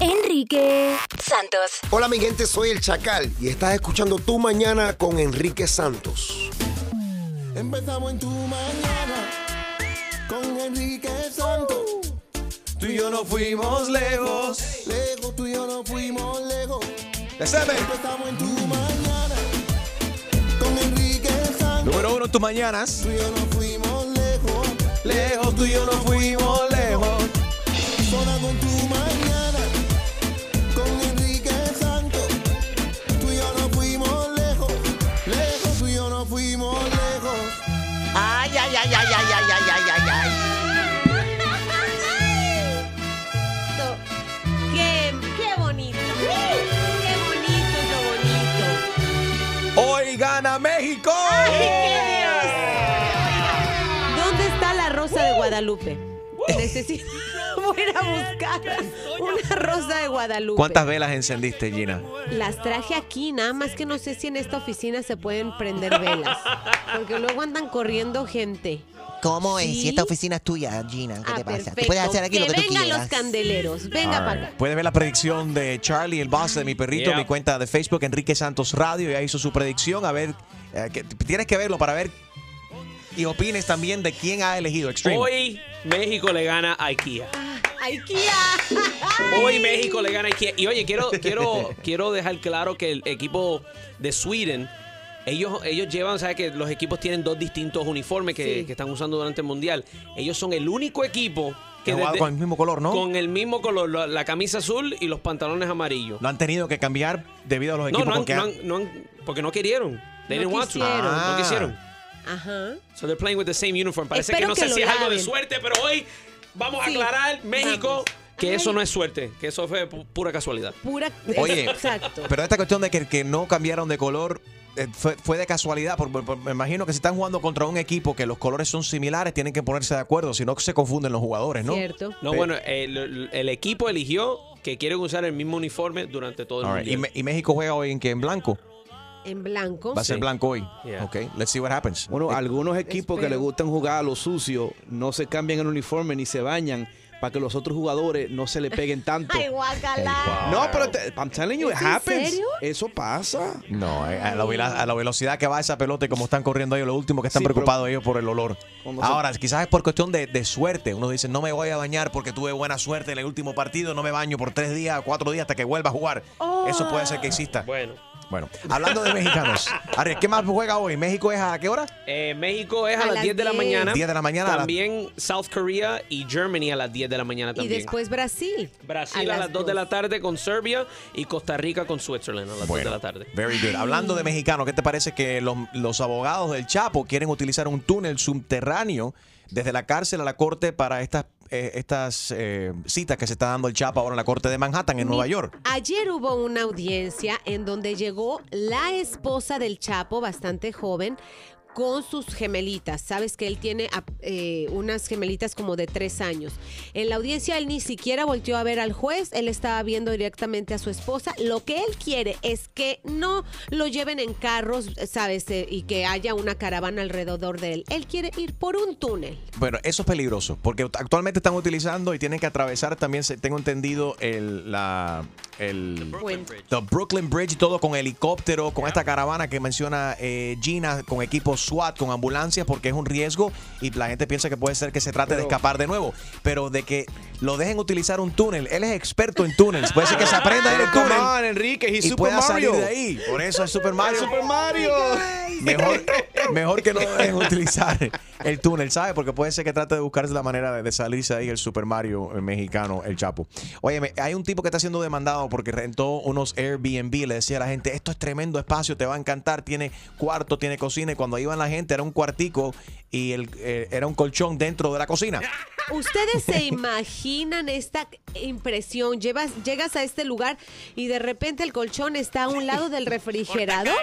Enrique Santos. Hola mi gente, soy el Chacal y estás escuchando Tu Mañana con Enrique Santos. Empezamos en tu mañana con Enrique Santos. Tú y yo no fuimos lejos. Lejos, tú y yo no fuimos lejos. Empezamos en tu mañana con Enrique Santos. Número uno en tus mañanas. Tú y yo no fuimos lejos. Lejos, tú y yo no fuimos lejos. Zona con tu Necesito voy a ir a buscar una rosa de Guadalupe. ¿Cuántas velas encendiste, Gina? Las traje aquí, nada más que no sé si en esta oficina se pueden prender velas. Porque luego andan corriendo gente. ¿Cómo es? Si esta oficina es tuya, Gina, ¿qué Ah, te pasa? Tú puedes hacer aquí que lo que tú quieras. los candeleros. Venga All para right. acá. Puedes ver la predicción de Charlie, el boss de mi perrito, en mi cuenta de Facebook, Enrique Santos Radio. Ya hizo su predicción. A ver, eh, que- tienes que verlo para ver y opines también de quién ha elegido Extreme. Hoy México le gana a IKEA. IKEA. Hoy México le gana a IKEA. Y oye, quiero, quiero, quiero dejar claro que el equipo de Sweden, ellos, ellos llevan, ¿sabes? Que los equipos tienen dos distintos uniformes que, Sí. que están usando durante el Mundial. Ellos son el único equipo que desde- con el mismo color, ¿no? con el mismo color, la, la camisa azul y los pantalones amarillos. Lo han tenido que cambiar debido a los No, equipos no, han- no han- no porque no querieron. They No didn't want to. quisieron. Ah. No quisieron. Ajá. So they're playing with the same uniform. Parece Espero que no que sé lo si es algo de suerte, pero hoy vamos a aclarar, México, vamos. que Ay. eso no es suerte, que eso fue pu- pura casualidad. Pura. Oye, Exacto. pero esta cuestión de que, que no cambiaron de color eh, fue, fue de casualidad. por- por- por- me imagino que si están jugando contra un equipo que los colores son similares, tienen que ponerse de acuerdo, si no se confunden los jugadores, ¿no? Cierto. No, bueno, el, el equipo eligió que quieren usar el mismo uniforme durante todo el right. ¿Y, mundial. Y México juega hoy en que en blanco. En blanco. Va a ser Sí. blanco hoy. Yeah. Ok, let's see what happens. Bueno, Eh, algunos equipos que les gustan jugar a lo sucio no se cambian el uniforme ni se bañan para que los otros jugadores no se le peguen tanto. Ay, guacala. No, pero te- I'm telling you, it ¿Es en happens. serio? Eso pasa. No, eh, a la, a la velocidad que va esa pelota y como están corriendo ellos, lo último que están Sí, preocupados ellos por el olor. Se- Ahora, quizás es por cuestión de, de suerte. Uno dice, no me voy a bañar porque tuve buena suerte en el último partido, no me baño por tres días, cuatro días hasta que vuelva a jugar. Eso puede ser que exista. Bueno, Bueno, hablando de mexicanos. Ari, ¿qué más juega hoy? ¿México es a qué hora? eh, México es a, A las las 10 de la 10. mañana. 10 de la mañana a También South Korea y Germany a las 10 de la mañana Y también. después Brasil. Brasil a las, 2 de la tarde con Serbia y Costa Rica con Switzerland a las 2 de la tarde. Very good. Hablando de mexicanos, ¿qué te parece que los, los abogados del Chapo quieren utilizar un túnel subterráneo desde la cárcel a la corte para estas, eh, estas eh, citas que se está dando el Chapo ahora en la corte de Manhattan, en Nueva York? Ayer hubo una audiencia en donde llegó la esposa del Chapo, bastante joven, con sus gemelitas. Sabes que él tiene ah, eh, unas gemelitas como de tres años. En la audiencia él ni siquiera volteó a ver al juez, él estaba viendo directamente a su esposa. Lo que él quiere es que no lo lleven en carros, sabes, Eh, y que haya una caravana alrededor de él. Él quiere ir por un túnel. Bueno, eso es peligroso, porque actualmente están utilizando y tienen que atravesar también, tengo entendido, el, la, el the Brooklyn Bridge y todo con helicóptero, con esta caravana que menciona eh, Gina, con equipos SWAT, con ambulancias, porque es un riesgo y la gente piensa que puede ser que se trate de escapar de nuevo. Pero de que lo dejen utilizar un túnel, él es experto en túneles, puede ser que se aprenda en el Come túnel Enrique, y Super pueda salir Mario. de ahí. Por eso es Super Mario. Super Mario. Mejor, mejor que no dejen utilizar el túnel, ¿sabes? Porque puede ser que trate de buscarse la manera de, de salirse ahí el Super Mario el mexicano, el Chapo. Oye, hay un tipo que está siendo demandado porque rentó unos Airbnb. Le decía a la gente, esto es tremendo espacio, te va a encantar. Tiene cuarto, tiene cocina. Y cuando iban la gente era un cuartico y el, eh, era un colchón dentro de la cocina. ¿Ustedes se imaginan esta impresión? Llevas, llegas a este lugar y de repente el colchón está a un lado del refrigerador.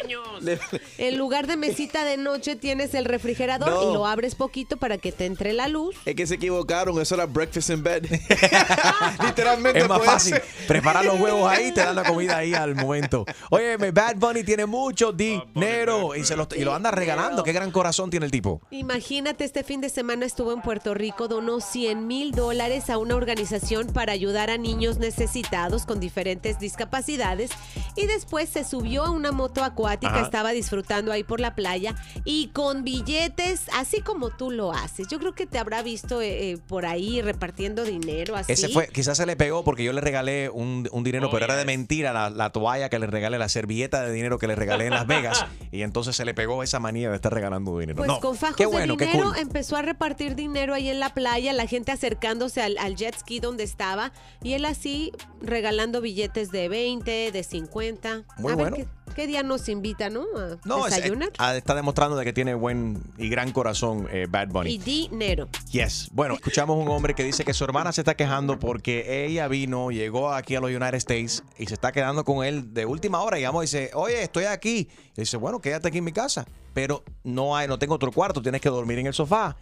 En lugar de mesita de noche tienes el refrigerador No. y lo abres poquito para que te entre la luz. Es que se equivocaron, eso era breakfast in bed. Literalmente Es más fácil preparar los huevos ahí y te dan la comida ahí al momento. Oye, Bad Bunny tiene mucho dinero y, se lo, y lo anda regalando. Qué gran corazón tiene el tipo. Imagínate, este fin de semana estuvo en Puerto Rico, donó 100 mil dólares a una organización para ayudar a niños necesitados con diferentes discapacidades y después se subió a una moto acuática, Ajá. estaba disfrutando ahí por la playa y con billetes, así como tú lo haces. Yo creo que te habrá visto eh, eh, por ahí repartiendo dinero así. Ese fue, quizás se le pegó porque yo le regalé un, un dinero, pero era de mentira la, la toalla que le regalé, la servilleta de dinero que le regalé en Las Vegas. y entonces se le pegó esa manía de estar regalando dinero. Pues no, con fajos qué bueno, de qué cool. empezó a repartir dinero ahí en la playa, la gente acercándose al, al jet ski donde estaba y él así regalando billetes de 20, de 50. Muy a ver bueno. qué, qué día nos invita, ¿no? A No, es- desayunar. ah, está demostrando de que tiene buen y gran corazón eh, Bad Bunny. y dinero. Yes. Bueno, escuchamos un hombre que dice que su hermana se está quejando porque ella vino, llegó aquí a los United States y se está quedando con él de última hora. Y llamó y dice, oye, estoy aquí. Y dice, bueno, quédate aquí en mi casa. Pero no hay, no tengo otro cuarto, tienes que dormir en el sofá.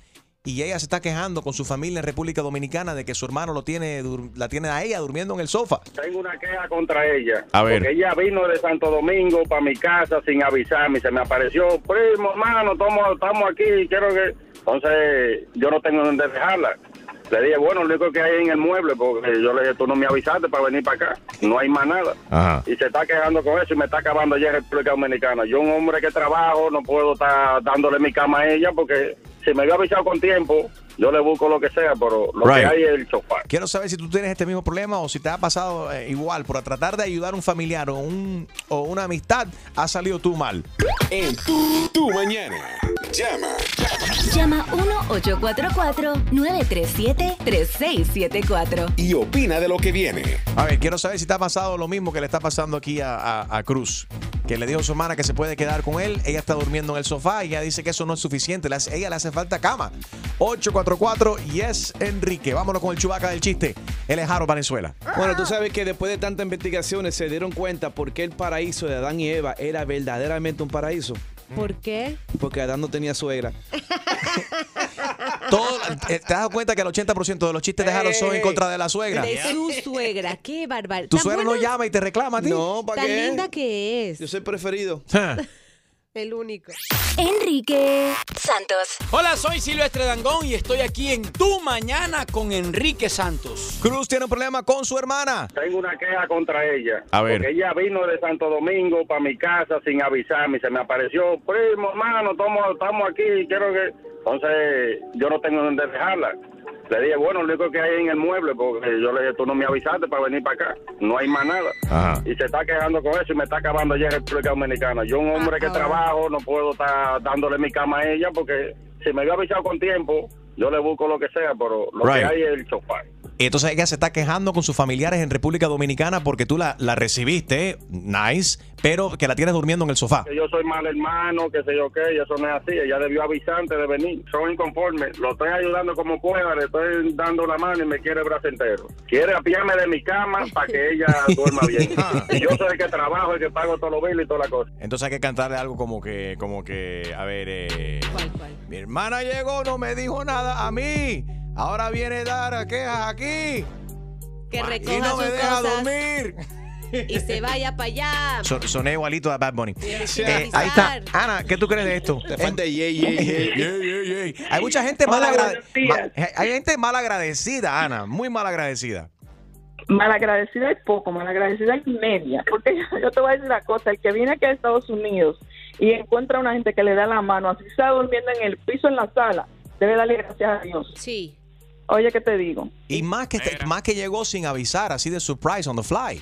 Y ella se está quejando con su familia en República Dominicana de que su hermano lo tiene, la tiene a ella durmiendo en el sofá. Tengo una queja contra ella. A ver. Porque ella vino de Santo Domingo para mi casa sin avisarme. Se me apareció, primo, hermano, estamos, estamos aquí. Quiero que. Entonces, yo no tengo dónde dejarla. Le dije, bueno, lo único que hay en el mueble, porque yo le dije, tú no me avisaste para venir para acá. No hay más nada. Ajá. Y se está quejando con eso y me está acabando ya en República Dominicana. Yo, un hombre que trabajo, no puedo estar dándole mi cama a ella porque si me había avisado con tiempo, yo le busco lo que sea, pero lo Right. que hay es el sofá. Quiero saber si tú tienes este mismo problema o si te ha pasado eh, igual por tratar de ayudar a un familiar o, un, o una amistad, ha salido tú mal. En tu, tu mañana. Llama. Llama 1-844-937-3674. Y opina de lo que viene. A ver, quiero saber si te ha pasado lo mismo que le está pasando aquí a, a- a Cruz. Que le dijo a su hermana que se puede quedar con él. Ella está durmiendo en el sofá y ella dice que eso no es suficiente. Ella le hace falta cama. 844 Yes Enrique. Vámonos con el chubaca del chiste. Él es Jaro Valenzuela. Bueno, tú sabes que después de tantas investigaciones se dieron cuenta por qué el paraíso de Adán y Eva era verdaderamente un paraíso. ¿Por qué? Porque Adán no tenía suegra. Todo, eh, ¿Te has dado cuenta que el 80% de los chistes de Jaro son en contra de la suegra? De su suegra. Qué bárbaro. ¿Tu suegra no llama y te reclama a ti? No, ¿para Tan qué? linda que es. Yo soy preferido. El único. Enrique Santos. Hola, soy Silvestre Dangón y estoy aquí en Tu Mañana con Enrique Santos. Cruz tiene un problema con su hermana. Tengo una queja contra ella. A ver. Porque ella vino de Santo Domingo para mi casa sin avisarme. y Se me apareció, primo, hermano, estamos, estamos aquí. Quiero que. Entonces, yo no tengo dónde dejarla. Le dije, bueno, lo único que hay en el mueble, porque yo le dije, tú no me avisaste para venir para acá. No hay más nada. Ajá. Y se está quejando con eso y me está acabando ya en República Dominicana. Yo, un hombre que trabajo, no puedo estar dándole mi cama a ella porque si me había avisado con tiempo, yo le busco lo que sea, pero lo Right. que hay es el sofá. Y entonces ella se está quejando con sus familiares en República Dominicana porque tú la, la recibiste, nice, pero que la tienes durmiendo en el sofá. que yo soy mal hermano, que sé yo qué, y eso no es así. Ella debió avisar antes de venir. Soy inconforme. Lo estoy ayudando como pueda, le estoy dando la mano y me quiere el brazo entero. Quiere apiarme de mi cama para que ella duerma bien. y yo soy el que trabajo, el que pago todos los billes y toda la cosa. Entonces hay que cantarle algo como que, como que, a ver, eh, mi hermana llegó, no me dijo nada a mí. Ahora viene a dar quejas aquí Que y recoja no me sus deja cosas dormir. y se vaya para allá. Son- soné igualito a Bad Bunny. Eh, ahí está. Ana, ¿qué tú crees de esto? Te falta yey, yey, yey. Yey, yey, yey. Hay mucha gente mal agradecida. días. Hay gente mal agradecida, Ana. Muy mal agradecida. Malagradecida es poco, malagradecida es media. Porque yo te voy a decir una cosa, el que viene aquí a Estados Unidos y encuentra a una gente que le da la mano, así está durmiendo en el piso en la sala, debe darle gracias a Dios. Sí. Oye, ¿qué te digo? Y más que, más que llegó sin avisar, así de surprise on the fly.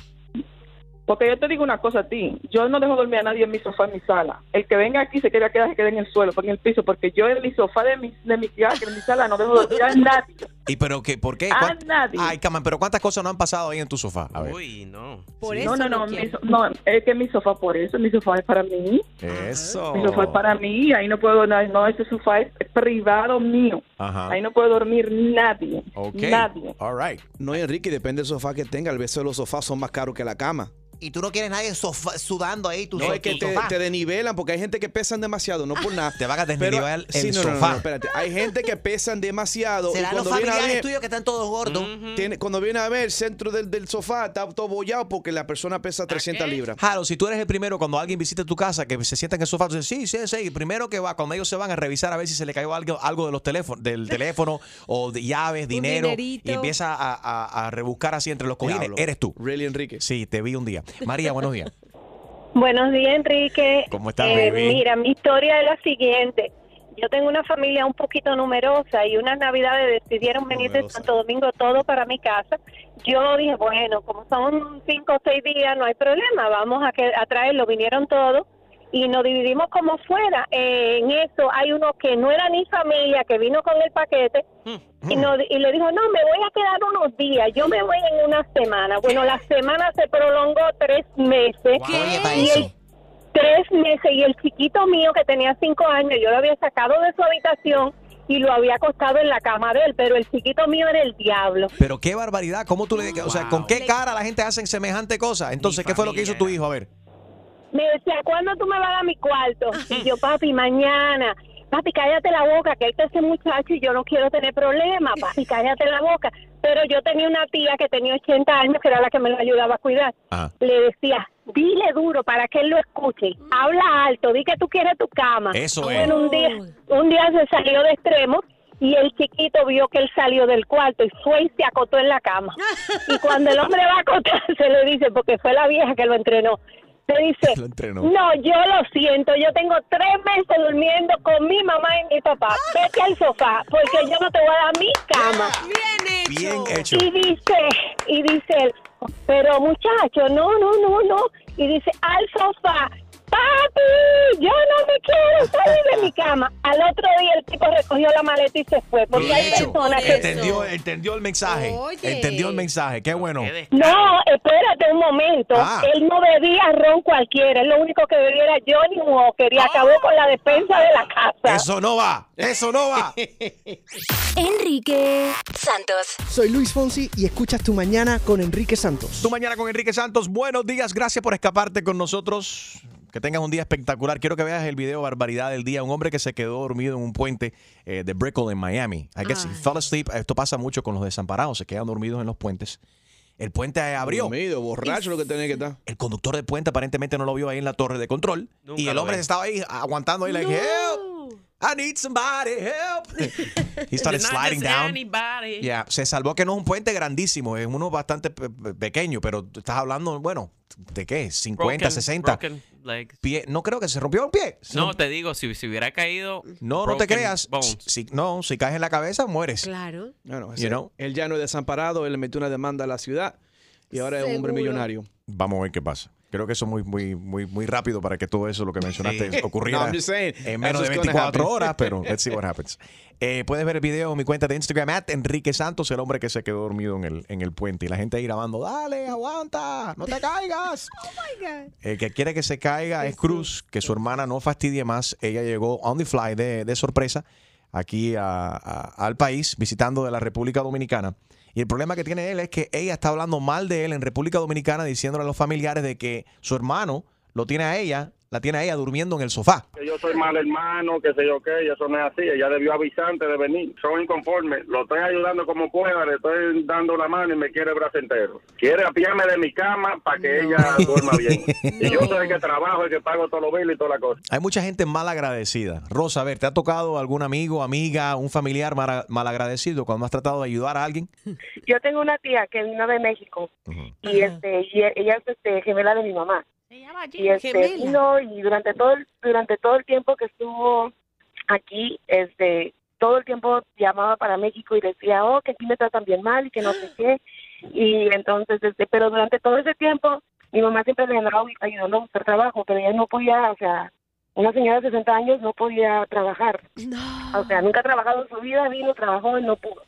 Porque yo te digo una cosa a ti, yo no dejo dormir a nadie en mi sofá en mi sala. El que venga aquí se quiera quedar, se quede en el suelo, en el piso, porque yo en mi sofá de mi, de mi, casa, en mi sala no dejo dormir a nadie. ¿Y pero qué? ¿Por qué? A ¿Cuán- nadie. Ay, Caman, pero ¿cuántas cosas no han pasado ahí en tu sofá? A ver. Uy, no. Por no, eso no, no, no mi quiero. so- no, es que mi sofá por eso, mi sofá es para mí. Eso. Mi sofá es para mí, ahí no puedo, no, no, ese sofá es privado mío. Ajá. Ahí no puede dormir nadie. Ok. Nadie. All right. No, Enrique, depende del sofá que tenga. A veces los sofás son más caros que la cama. Y tú no quieres nadie sofa- sudando ahí, tu, No, so- es que te, te denivelan porque hay gente que pesan demasiado, no por nada. Te van a Pero- desnivelar el sí, no, no, no, sofá. no, espérate. Hay gente que pesan demasiado. y cuando viene ver- tuyos que están todos gordos. tiene- cuando viene a ver el centro del, del sofá está todo bollado porque la persona pesa 300 libras. Jaro, si tú eres el primero cuando alguien visita tu casa, que se sienta en el sofá, tú dices, sí, sí, sí, y primero que va, cuando ellos se van a revisar a ver si se le cayó algo, algo de los teléfonos, del teléfono o de llaves, dinero, dinerito. y empieza a, a- a rebuscar así entre los cojines, Diablo. eres tú. Really, Enrique. Sí, te vi un día. María, buenos días. Buenos días, Enrique. ¿Cómo estás, Eh, baby? Mira, mi historia es la siguiente. Yo tengo una familia un poquito numerosa y unas navidades decidieron venir de. Santo Domingo todo para mi casa. Yo dije, bueno, como son cinco o seis días, no hay problema, vamos a, que, a traerlo. Vinieron todos y nos dividimos como fuera. Eh, en eso hay uno que no era ni familia, que vino con el paquete y, nos- y le dijo, no, me voy a quedar unos días, yo me voy en una semana. Bueno, la semana se prolongó tres meses. Y el- tres meses y el chiquito mío que tenía cinco años, yo lo había sacado de su habitación y lo había acostado en la cama de él, pero el chiquito mío era el diablo. Pero qué barbaridad, ¿cómo tú le O sea, ¿con qué cara la gente hace semejante cosa? Entonces, ¿qué fue lo que hizo tu hijo? A ver. Me decía, ¿cuándo tú me vas a mi cuarto? Y yo, papi, mañana. Papi, cállate la boca, que este es ese muchacho y yo no quiero tener problemas. Papi, cállate la boca. Pero yo tenía una tía que tenía 80 años, que era la que me lo ayudaba a cuidar. Ajá. Le decía, dile duro para que él lo escuche. Habla alto, di que tú quieres tu cama. Eso es. Bueno, un día, un día se salió de extremo y el chiquito vio que él salió del cuarto y fue y se acotó en la cama. Y cuando el hombre va a acotarse, le dice, porque fue la vieja que lo entrenó, le dice, no, yo lo siento, yo tengo tres meses durmiendo con mi mamá y mi papá. Vete al sofá, porque yo no te voy a dar mi cama. Bien hecho. Bien hecho. Y dice, y dice él, pero muchacho, no, no, no, no. Y dice, al sofá, papi, yo no me quiero salir de mi cama. Al otro día el tipo recogió la maleta y se fue, porque Bien hay hecho. personas que... Entendió, entendió el mensaje. Oye. Entendió el mensaje. Qué bueno. No, espérate un momento. Ah. Él no bebía ron cualquiera. Él lo único que bebía era Johnny Walker y acabó con la despensa de la casa. Eso no va. Eso no va. Enrique Santos. Soy Luis Fonsi y escuchas Tu Mañana con Enrique Santos. Tu mañana con Enrique Santos. Buenos días. Gracias por escaparte con nosotros. Que tengas un día espectacular. Quiero que veas el video Barbaridad del Día. Un hombre que se quedó dormido en un puente eh, de Brickell en Miami. I guess he Ay. fell asleep. Esto pasa mucho con los desamparados. Se quedan dormidos en los puentes. El puente abrió. Dormido, borracho lo que tenía que estar. El conductor del puente aparentemente no lo vio ahí en la torre de control. Nunca y el hombre estaba ahí aguantando ahí, like, help. I need somebody, help. He started sliding down. Yeah, se salvó que no es un puente grandísimo, es uno bastante pe- pe- pequeño, pero estás hablando, bueno, ¿de qué? 50, Broken- 60. broken legs. Pie, no creo que se rompió un pie. Se No, te digo, si, si hubiera caído. no, no te creas. Si, no, si caes en la cabeza, mueres. Claro. Ese- know? Él ya no es desamparado, él le metió una demanda a la ciudad y ahora es un hombre millonario. Vamos a ver qué pasa. Creo que eso es muy, muy, muy, muy rápido para que todo eso, lo que mencionaste, Sí. ocurriera No, saying, en menos de what's gonna 24 happen. horas, pero let's see what happens. Eh, puedes ver el video en mi cuenta de Instagram, at Enrique Santos, el hombre que se quedó dormido en el, en el puente. Y la gente ahí grabando, dale, aguanta, no te caigas. El que quiere que se caiga es Cruz, que su hermana no fastidie más. Ella llegó on the fly de, de sorpresa aquí a- a- al país, visitando de la República Dominicana. Y el problema que tiene él es que ella está hablando mal de él en República Dominicana, diciéndole a los familiares de que su hermano lo tiene a ella, la tiene a ella durmiendo en el sofá. Que yo soy mal hermano, que sé yo qué, y eso no es así. Ella debió avisar antes de venir. Soy inconforme. Lo estoy ayudando como pueda, le estoy dando la mano y me quiere brazo entero. Quiere apiarme de mi cama para que ella duerma bien. Y yo soy el que trabajo, el que pago todos los biles y toda la cosa. Hay mucha gente mal agradecida. Rosa, a ver, ¿te ha tocado algún amigo, amiga, un familiar mal, mal agradecido cuando has tratado de ayudar a alguien? Yo tengo una tía que vino de México y este y e- ella es este, gemela de mi mamá. Y este vino y durante todo el, durante todo el tiempo que estuvo aquí, este todo el tiempo llamaba para México y decía, "Oh, que aquí me tratan bien mal y que no sé qué." Y entonces este, pero durante todo ese tiempo mi mamá siempre le andaba ayudando a buscar trabajo, pero ella no podía, o sea, una señora de 60 años no podía trabajar. O sea, nunca ha trabajado en su vida, vino, trabajó y no pudo.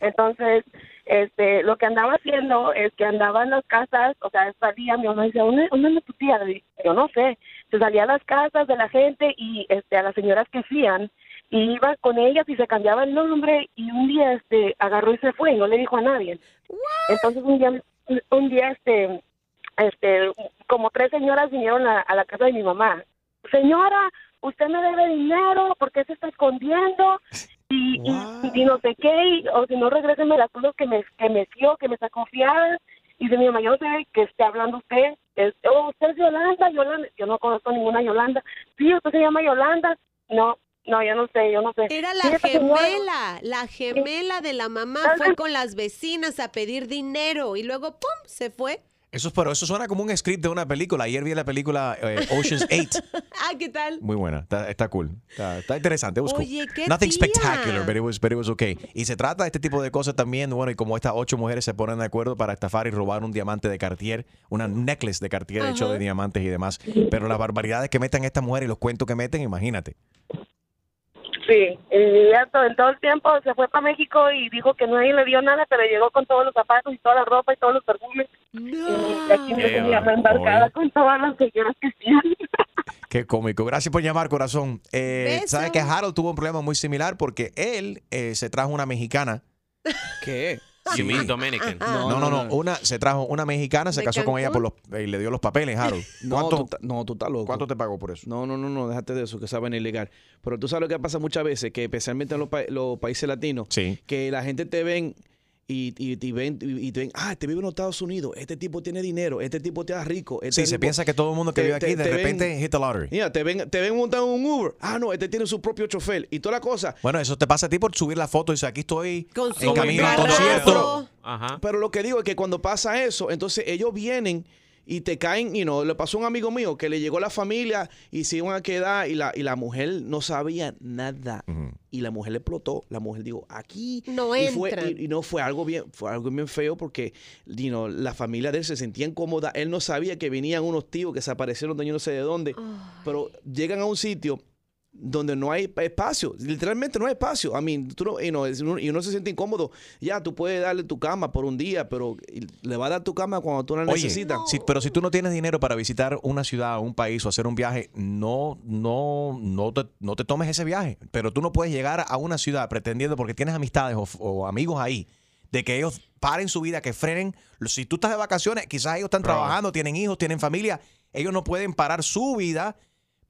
Entonces, este, lo que andaba haciendo es que andaba en las casas, o sea, salía, mi mamá decía, ¿dónde, dónde anda tu tía? Yo no sé. Se salía a las casas de la gente y este, a las señoras que hacían, y iba con ellas y se cambiaba el nombre y un día este, agarró y se fue y no le dijo a nadie. Entonces, un día, un día este, este, como tres señoras vinieron a, a la casa de mi mamá. Señora, usted me debe dinero, ¿por qué se está escondiendo? Y, y, y no sé qué, y- o si no, regréseme las cosas que me, que me dio, que me sacó fiadas. Y de mi mamá, yo no sé que esté hablando usted. Es, oh, usted es Yolanda, Yolanda. Yo no conozco ninguna Yolanda. Sí, usted se llama Yolanda. No, no, yo no sé, yo no sé. Era la gemela, la gemela de la mamá fue con las vecinas a pedir dinero y luego ¡pum! se fue. Eso, pero eso suena como un script de una película. Ayer vi la película eh, Ocean's 8. Ah, ¿qué tal? Muy buena, está, está cool, está, está interesante. Cool. Qué Nothing tía. spectacular, but it, was, but it was okay. Y se trata de este tipo de cosas también, bueno, y como estas ocho mujeres se ponen de acuerdo para estafar y robar un diamante de Cartier, una necklace de Cartier hecho de diamantes y demás. Pero las barbaridades que meten estas mujeres y los cuentos que meten, imagínate. Sí, en todo el tiempo se fue para México y dijo que nadie le dio nada, pero llegó con todos los zapatos y toda la ropa y todos los perfumes. Y aquí me tenía embarcada con todas las señoras que hacían. Qué cómico. Gracias por llamar, corazón. Eh. ¿Sabes que Harold tuvo un problema muy similar? Porque él eh, se trajo una mexicana. ¿Qué? You mean Dominican. No, no, no, Una, se trajo una mexicana, se ¿De casó con ella por los, y le dio los papeles, Harold. No, ¿Cuánto, tú, no, tú estás loco. ¿Cuánto te pagó por eso? No, no, no, no, déjate de eso, que saben ilegal. Pero tú sabes lo que pasa muchas veces, que especialmente en los, pa- los países latinos, que la gente te ven y, y, y ven, y, ven, ah, este vive en los Estados Unidos, este tipo tiene dinero, este tipo te da rico. Este Sí, se piensa que todo el mundo que te- vive aquí te- de te ven- repente hit the lottery. Mira, te ven, te ven montando en un Uber. Ah, no, este tiene su propio chofer. Y toda la cosa. Bueno, eso te pasa a ti por subir la foto y dice, aquí estoy Con en camino a un carrazo. concierto. Pero lo que digo es que cuando pasa eso, entonces ellos vienen y te caen, y no, le pasó a un amigo mío que le llegó la familia y se iban a quedar y la, y la mujer no sabía nada. Y la mujer le explotó. La mujer dijo, aquí No y, fue- y, y no fue algo bien, fue algo bien feo porque you know, la familia de él se sentía incómoda. Él no sabía que venían unos tíos que se aparecieron de yo no sé de dónde. Pero llegan a un sitio donde no hay espacio, literalmente no hay espacio. I mean, tú no, es- uno- y uno se siente incómodo. Ya, tú puedes darle tu cama por un día, pero le va a dar tu cama cuando tú la Oye, necesitas. si- pero si tú no tienes dinero para visitar una ciudad, un país o hacer un viaje, no, no, no te, no te tomes ese viaje. Pero tú no puedes llegar a una ciudad pretendiendo, porque tienes amistades o, o amigos ahí, de que ellos paren su vida, que frenen. Si tú estás de vacaciones, quizás ellos están Bro. trabajando, tienen hijos, tienen familia. Ellos no pueden parar su vida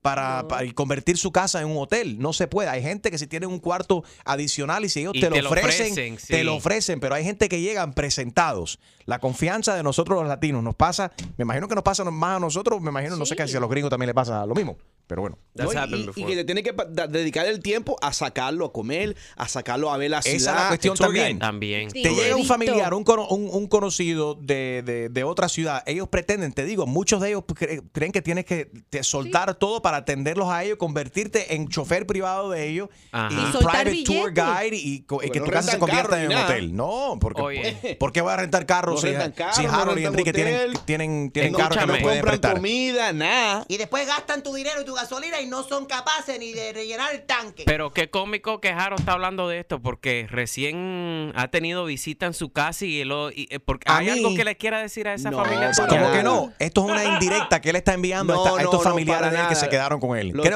para, convertir su casa en un hotel. No se puede. Hay gente que si tienen un cuarto adicional y si ellos Y te, te lo ofrecen, te lo ofrecen, pero hay gente que llegan presentados. La confianza de nosotros los latinos nos pasa, me imagino que nos pasa más a nosotros, me imagino, no sé que si a los gringos también le pasa lo mismo, pero bueno. No, y, y que te tiene que dedicar el tiempo a sacarlo a comer, a sacarlo a ver la ciudad. Esa es la cuestión también. Te llega un familiar, un, cono- un- un conocido de, de- de otra ciudad. Ellos pretenden, te digo, muchos de ellos cre- creen que tienes que te soltar todo para atenderlos a ellos, convertirte en chofer privado de ellos Ajá. y, private tour guide y, que no tu casa se convierta en un hotel. No, porque Oye. ¿por qué voy a rentar carros No si, rentan carro, si no Harold y Enrique tienen, hotel. tienen, tienen carros que no pueden compran prestar? comida, nada. Y después gastan tu dinero y tu gasolina y no son capaces ni de rellenar el tanque. Pero qué cómico que Jaro está hablando de esto porque recién ha tenido visita en su casa y, lo, y- eh, porque hay mí- algo que le quiera decir a esa No, familia. para nada. que no? Esto es una indirecta que él está enviando No, a, esta- a estos no, familiares de él que se quedaron con él. Los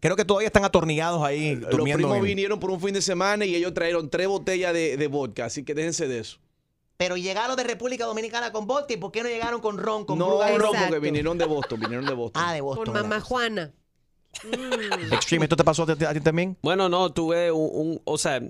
Creo, que todavía están atornillados ahí Los durmiendo. primos en- vinieron por un fin de semana y ellos trajeron tres botellas de, de vodka, así que déjense de eso. Pero llegaron de República Dominicana con vodka y ¿por qué no llegaron con ron, con no, ron? porque vinieron de Boston, vinieron de Boston. Ah, de Boston. Con mamá Juana. Extreme, ¿esto te pasó a ti, a ti también? Bueno, no, tuve un, un- o sea,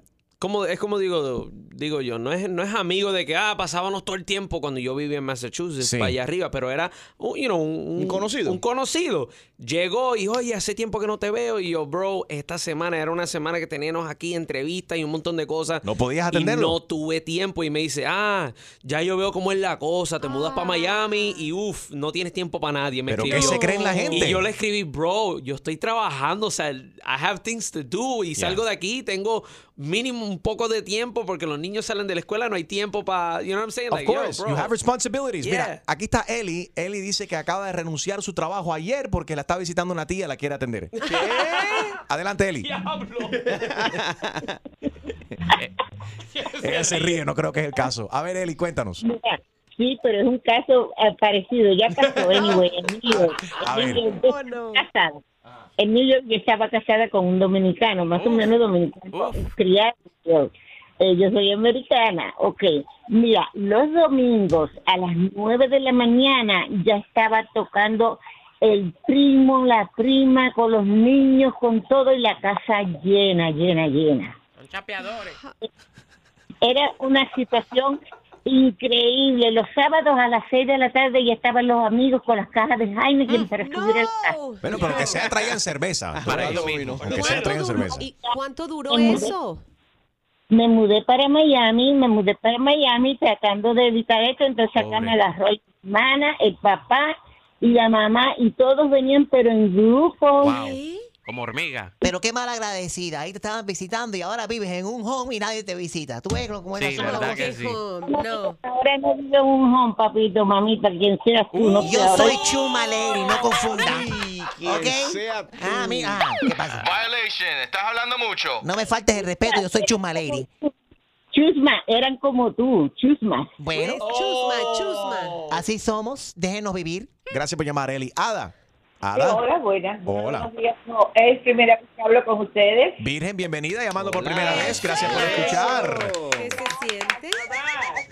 como, es como digo, digo yo, no es, no es amigo de que, ah, pasábamos todo el tiempo cuando yo vivía en Massachusetts, Sí. para allá arriba, pero era, un, you know, un, Un conocido. Un conocido. Llegó y, oye, hace tiempo que no te veo, y yo, bro, esta semana era una semana que teníamos aquí entrevistas y un montón de cosas. ¿No podías Y atenderlo? no tuve tiempo y me dice, ah, ya yo veo cómo es la cosa, te mudas para Miami y uff, no tienes tiempo para nadie. Me ¿Pero qué escribió. se creen la gente? Y yo le escribí, bro, yo estoy trabajando, o sea, I have things to do y Yeah. salgo de aquí, tengo mínimo un poco de tiempo porque los niños salen de la escuela, no hay tiempo para, you know what I'm saying? Of Like, yo, course, bro. you have responsibilities. Mira, Yeah. aquí está Eli. Eli dice que acaba de renunciar a su trabajo ayer porque la está visitando una tía, la quiere atender. ¿Qué? Adelante, Eli. Ella se ríe, no creo que es el caso. A ver, Eli, cuéntanos. Mira, Sí, pero es un caso eh, parecido. Ya pasó, anyway, York. A ver. Casada. En New York yo estaba casada con un dominicano, más o menos dominicano, criado. Eh, yo soy americana, ok. Mira, los domingos a las nueve de la mañana ya estaba tocando el primo, la prima, con los niños, con todo y la casa llena, llena, llena. Son chapeadores. Era una situación increíble. Los sábados a las seis de la tarde ya estaban los amigos con las cajas de Heineken para subir a la casa. Bueno, pero que sea traían cerveza. Para ellos mismos. Que sea traían cerveza. ¿Y cuánto duró Me mudé- eso? Me mudé para Miami, me mudé para Miami tratando de evitar esto, entonces acá me agarró la hermana, el papá y la mamá y todos venían pero en grupos. Wow. Como hormiga. Pero qué mal agradecida. Ahí te estaban visitando y ahora vives en un home y nadie te visita. ¿Tú ves cómo es Sí, la verdad que sí. No. Ahora no vivo en un home, papito, mamita, quien seas tú. no Yo ahora- soy Chuma Lady, no confundan. ¿Ok? sea Ah, mira, ah, ¿qué pasa? Violation, estás hablando mucho. No me faltes el respeto, yo soy Chuma Lady. Chusma, eran como tú, chusmas. Bueno, Chusma, chusma. así somos, déjenos vivir. Gracias por llamar, Eli. Ada. Sí, Ada. hola, buenas. Hola. Buenos días. No, es primera vez que hablo con ustedes. Virgen, bienvenida, llamando por primera vez. Gracias por escuchar. ¿Qué se siente?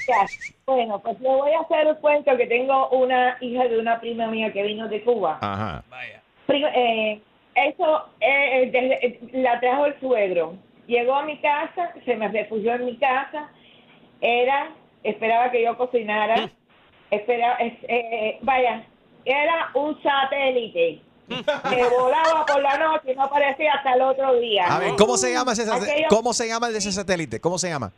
Gracias. Bueno, pues le voy a hacer un cuento que tengo una hija de una prima mía que vino de Cuba. Ajá. Pri- eh, eso eh, desde- eh, la trajo el suegro. Llegó a mi casa, se me refugió en mi casa. Era, esperaba que yo cocinara. Esperaba, es- eh, vaya, era un satélite. que volaba por la noche y no aparecía hasta el otro día. A ver, ¿cómo se llama ese satélite? Aquello- ¿Cómo se llama el de ese satélite? ¿Cómo se llama?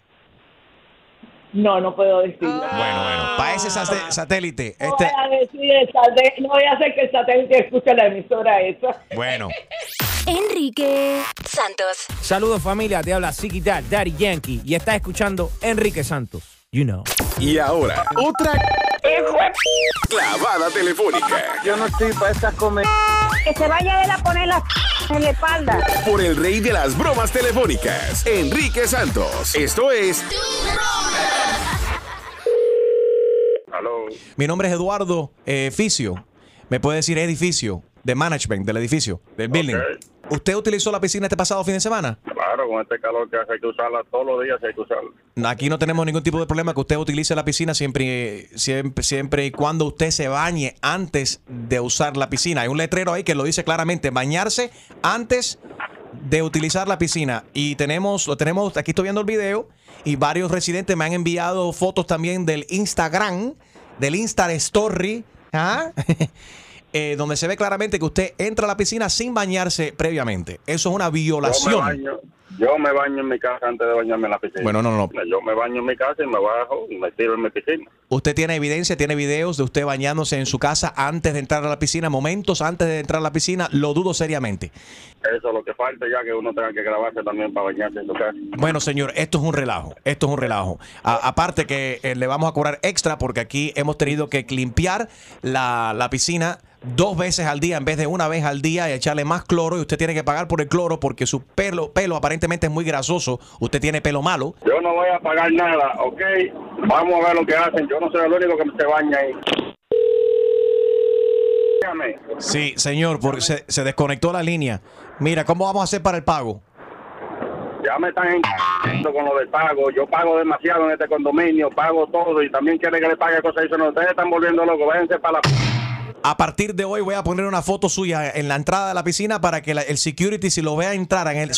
No, no puedo decirlo. Bueno, bueno, para ese satélite, No este, voy a decir el satélite, no voy a hacer que el satélite escuche la emisora esa. bueno, Enrique Santos. Saludos familia, te habla Dad, Daddy Yankee y estás escuchando Enrique Santos. You know. Y ahora, otra clavada telefónica Yo no estoy para estas comer. Que se vaya él a poner la en la espalda. por el rey de las bromas telefónicas, Enrique Santos. Esto es Aló. mi nombre es Eduardo eh, Ficio. Me puede decir edificio, de management del edificio, del building. ¿Usted utilizó la piscina este pasado fin de semana? Claro, con este calor que hace hay que usarla todos los días, hay que usarla. Aquí no tenemos ningún tipo de problema que usted utilice la piscina siempre, siempre, siempre y cuando usted se bañe antes de usar la piscina. Hay un letrero ahí que lo dice claramente, bañarse antes de utilizar la piscina. Y tenemos, lo tenemos, aquí estoy viendo el video y varios residentes me han enviado fotos también del Instagram, del Insta Story, ¿ah? Eh, donde se ve claramente que usted entra a la piscina sin bañarse previamente. Eso es una Yo me, violación. baño, yo me baño en mi casa antes de bañarme en la piscina. Bueno, no, no. Yo me baño en mi casa y me bajo y me tiro en mi piscina. Usted tiene evidencia, tiene videos de usted bañándose en su casa antes de entrar a la piscina, momentos antes de entrar a la piscina, lo dudo seriamente. Eso es lo que falta ya que uno tenga que grabarse también para bañarse en su casa. Bueno, señor, esto es un relajo, esto es un relajo. A- aparte que eh, le vamos a cobrar extra porque aquí hemos tenido que limpiar la, la piscina dos veces al día en vez de una vez al día y echarle más cloro y usted tiene que pagar por el cloro porque su pelo, pelo aparentemente es muy grasoso, usted tiene pelo malo. Yo no voy a pagar nada, ¿ok? Vamos a ver lo que hacen. Yo no soy el único que se baña ahí. Sí, señor, porque se, se desconectó la línea. Mira, ¿cómo vamos a hacer para el pago? Ya me están en con lo del pago. Yo pago demasiado en este condominio, pago todo y también quieren que le pague cosas. Eso no, ustedes están volviendo locos. Váyanse para la... A partir de hoy voy a poner una foto suya en la entrada de la piscina para que la- el security si lo vea entrar en el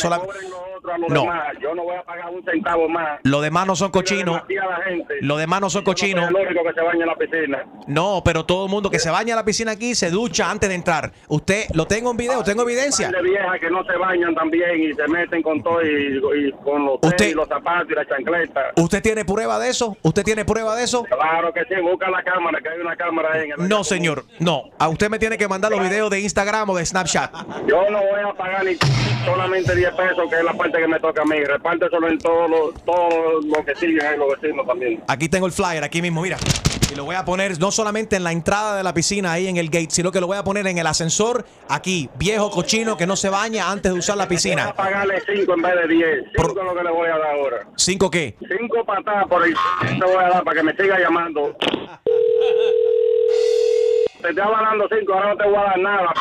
sola- a lo No. demás. Yo no voy a pagar un centavo más. Lo demás no son cochinos. Demasiada gente. Lo demás no son Yo no cochinos. el único que se baña en la piscina. No, pero todo el mundo que se baña en la piscina aquí se ducha antes de entrar. Usted lo tengo en video, tengo evidencia. De viejas que no se bañan también y se meten con todo y, y con los Usted- los zapatos y la chancleta. ¿Usted tiene prueba de eso? ¿Usted tiene prueba de eso? Claro que sí, busca la cámara, que hay una cámara ahí en el... No, señor. No. A usted me tiene que mandar los videos de Instagram o de Snapchat. Yo no voy a pagar ni solamente 10 pesos, que es la parte que me toca a mí. Repárteselo en todo lo, todo lo que siguen ahí los vecinos también. Aquí tengo el flyer, aquí mismo, mira. Y lo voy a poner no solamente en la entrada de la piscina, ahí en el gate, sino que lo voy a poner en el ascensor, aquí, viejo cochino que no se baña antes de usar la Voy a piscina. pagarle 5 en vez de 10. 5 es lo que le voy a dar ahora. ¿Cinco qué? 5 patadas por el te voy a dar para que me siga llamando. Te estaba dando 5, ahora no te voy a dar nada.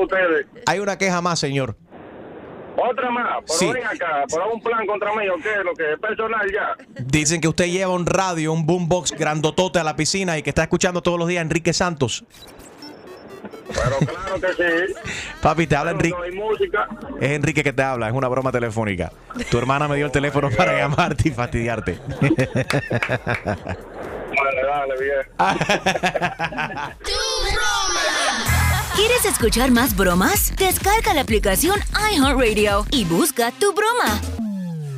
Ustedes. Hay una queja más, señor. Otra más, pero Sí. ven acá, por un plan contra mí, ¿o qué? Lo que es personal ya. Dicen que usted lleva un radio, un boombox grandotote a la piscina y que está escuchando todos los días a Enrique Santos. Pero claro que sí. Papi, te habla Enrique. No hay música. Es Enrique que te habla, es una broma telefónica. Tu hermana me dio el teléfono para llamarte y fastidiarte. Dale, dale, bien. ¿Quieres escuchar más bromas? Descarga la aplicación iHeartRadio y busca tu broma.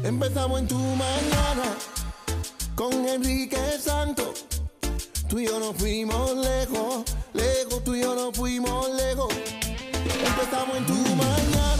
Empezamos en tu mañana con Enrique Santos. Tú y yo nos fuimos lejos, lejos, tú y yo nos fuimos lejos. Empezamos en tu mañana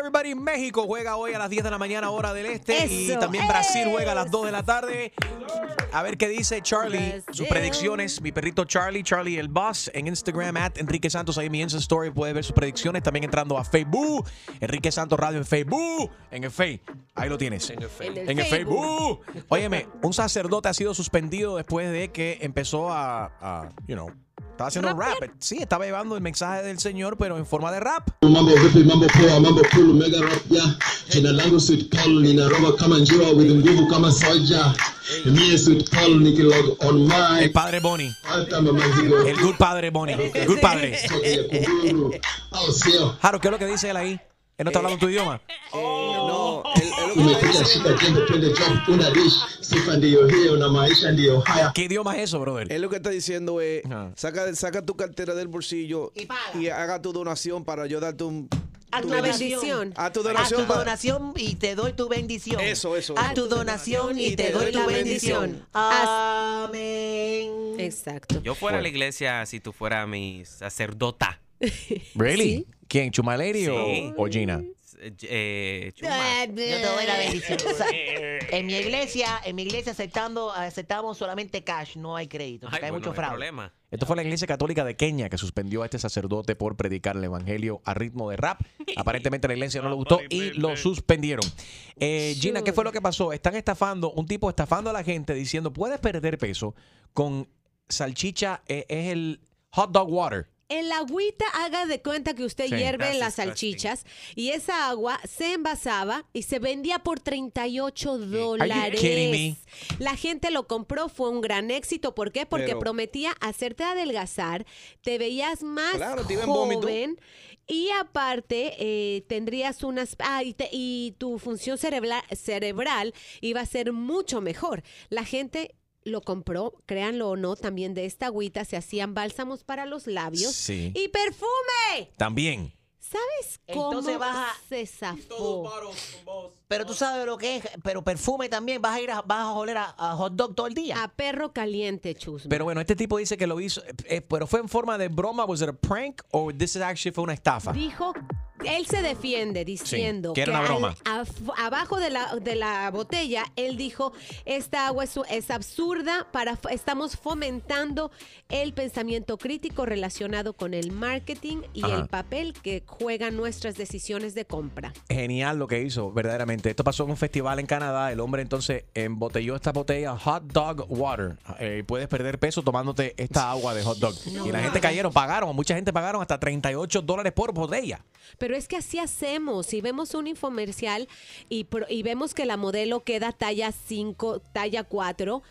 everybody. México juega hoy a las 10 de la mañana, hora del este. y también Brasil juega a las 2 de la tarde. A ver qué dice Charlie. Sus predicciones. Mi perrito Charlie, Charlie el boss. En Instagram, at Enrique Santos. Ahí en mi Insta Story puede ver sus predicciones. También entrando a Facebook. Enrique Santos Radio en Facebook. En el Facebook. Ahí lo tienes. En el Facebook. En el Facebook. Óyeme, un sacerdote ha sido suspendido después de que empezó a, a, you know, estaba haciendo rap. Sí, estaba llevando el mensaje del Señor, pero en forma de rap. Mambo vipi, mambo poa, mambo cool, mega rap ya. Jina langu Sweet Paul, ninaroga kama njiwa with nguvu kama soja. Mie Sweet Paul nikilog on my. El padre Bonnie. El good padre Bonnie. El good padre. Oh. Jaro, ¿qué es lo que dice él ahí? Él no está hablando tu idioma. No, Umepiga shika jembe twende job una dish. Sifa ndiyo hiyo na maisha ndiyo haya. ¿Qué idioma es eso, brother? Él lo que está diciendo es, saca, saca tu cartera del bolsillo y, haga tu donación para yo darte un... A tu tu bendición. A tu donación. A tu donación y te doy tu bendición. Eso, eso. A tu donación y te doy tu bendición. Amén. Exacto. Yo fuera a la iglesia si tú fueras mi sacerdota. Really? ¿Quién? ¿Chuma Lady o- Sí. o, Gina? Eh, Chuma. Yo te doy la bendición. O sea, en mi iglesia, en mi iglesia aceptando, aceptamos solamente cash, no hay crédito. porque hay mucho fraude. Esto fue la Iglesia Católica de Kenia que suspendió a este sacerdote por predicar el evangelio a ritmo de rap. Aparentemente la iglesia no le gustó y lo suspendieron. Eh, Gina, ¿qué fue lo que pasó? Están estafando, un tipo estafando a la gente diciendo, puedes perder peso con salchicha, eh, es el hot dog water. En la agüita haga de cuenta que usted Sí. hierve las salchichas y esa agua se envasaba y se vendía por 38 dólares. La gente lo compró, fue un gran éxito. ¿Por qué? Porque Pero- prometía hacerte adelgazar, te veías más Claro, joven y aparte eh, tendrías unas... Ah, y, te- y tu función cerebral, cerebral iba a ser mucho mejor. La gente... Lo compró, créanlo o no, también de esta agüita se hacían bálsamos para los labios Sí. y perfume. También. ¿Sabes cómo Entonces baja- se zafó? Pero tú sabes lo que es, pero perfume también, vas a ir a, vas a oler a, a hot dog todo el día. A perro caliente, chus. Pero bueno, este tipo dice que lo hizo, eh, pero fue en forma de broma, was it a prank o this is actually fue una estafa? Dijo, él se defiende diciendo que era una al- broma. abajo de la, de la botella, él dijo, esta agua es, es absurda, para, estamos fomentando el pensamiento crítico relacionado con el marketing y Ajá. el papel que juegan nuestras decisiones de compra. Genial lo que hizo, verdaderamente. Esto pasó en un festival en Canadá. El hombre entonces embotelló esta botella hot dog water. Eh, puedes perder peso tomándote esta agua de hot dog. y la gente cayeron, pagaron, mucha gente pagaron hasta 38 dólares por botella. Pero es que así hacemos. Si vemos un infomercial y, y vemos que la modelo queda talla 5, talla 4,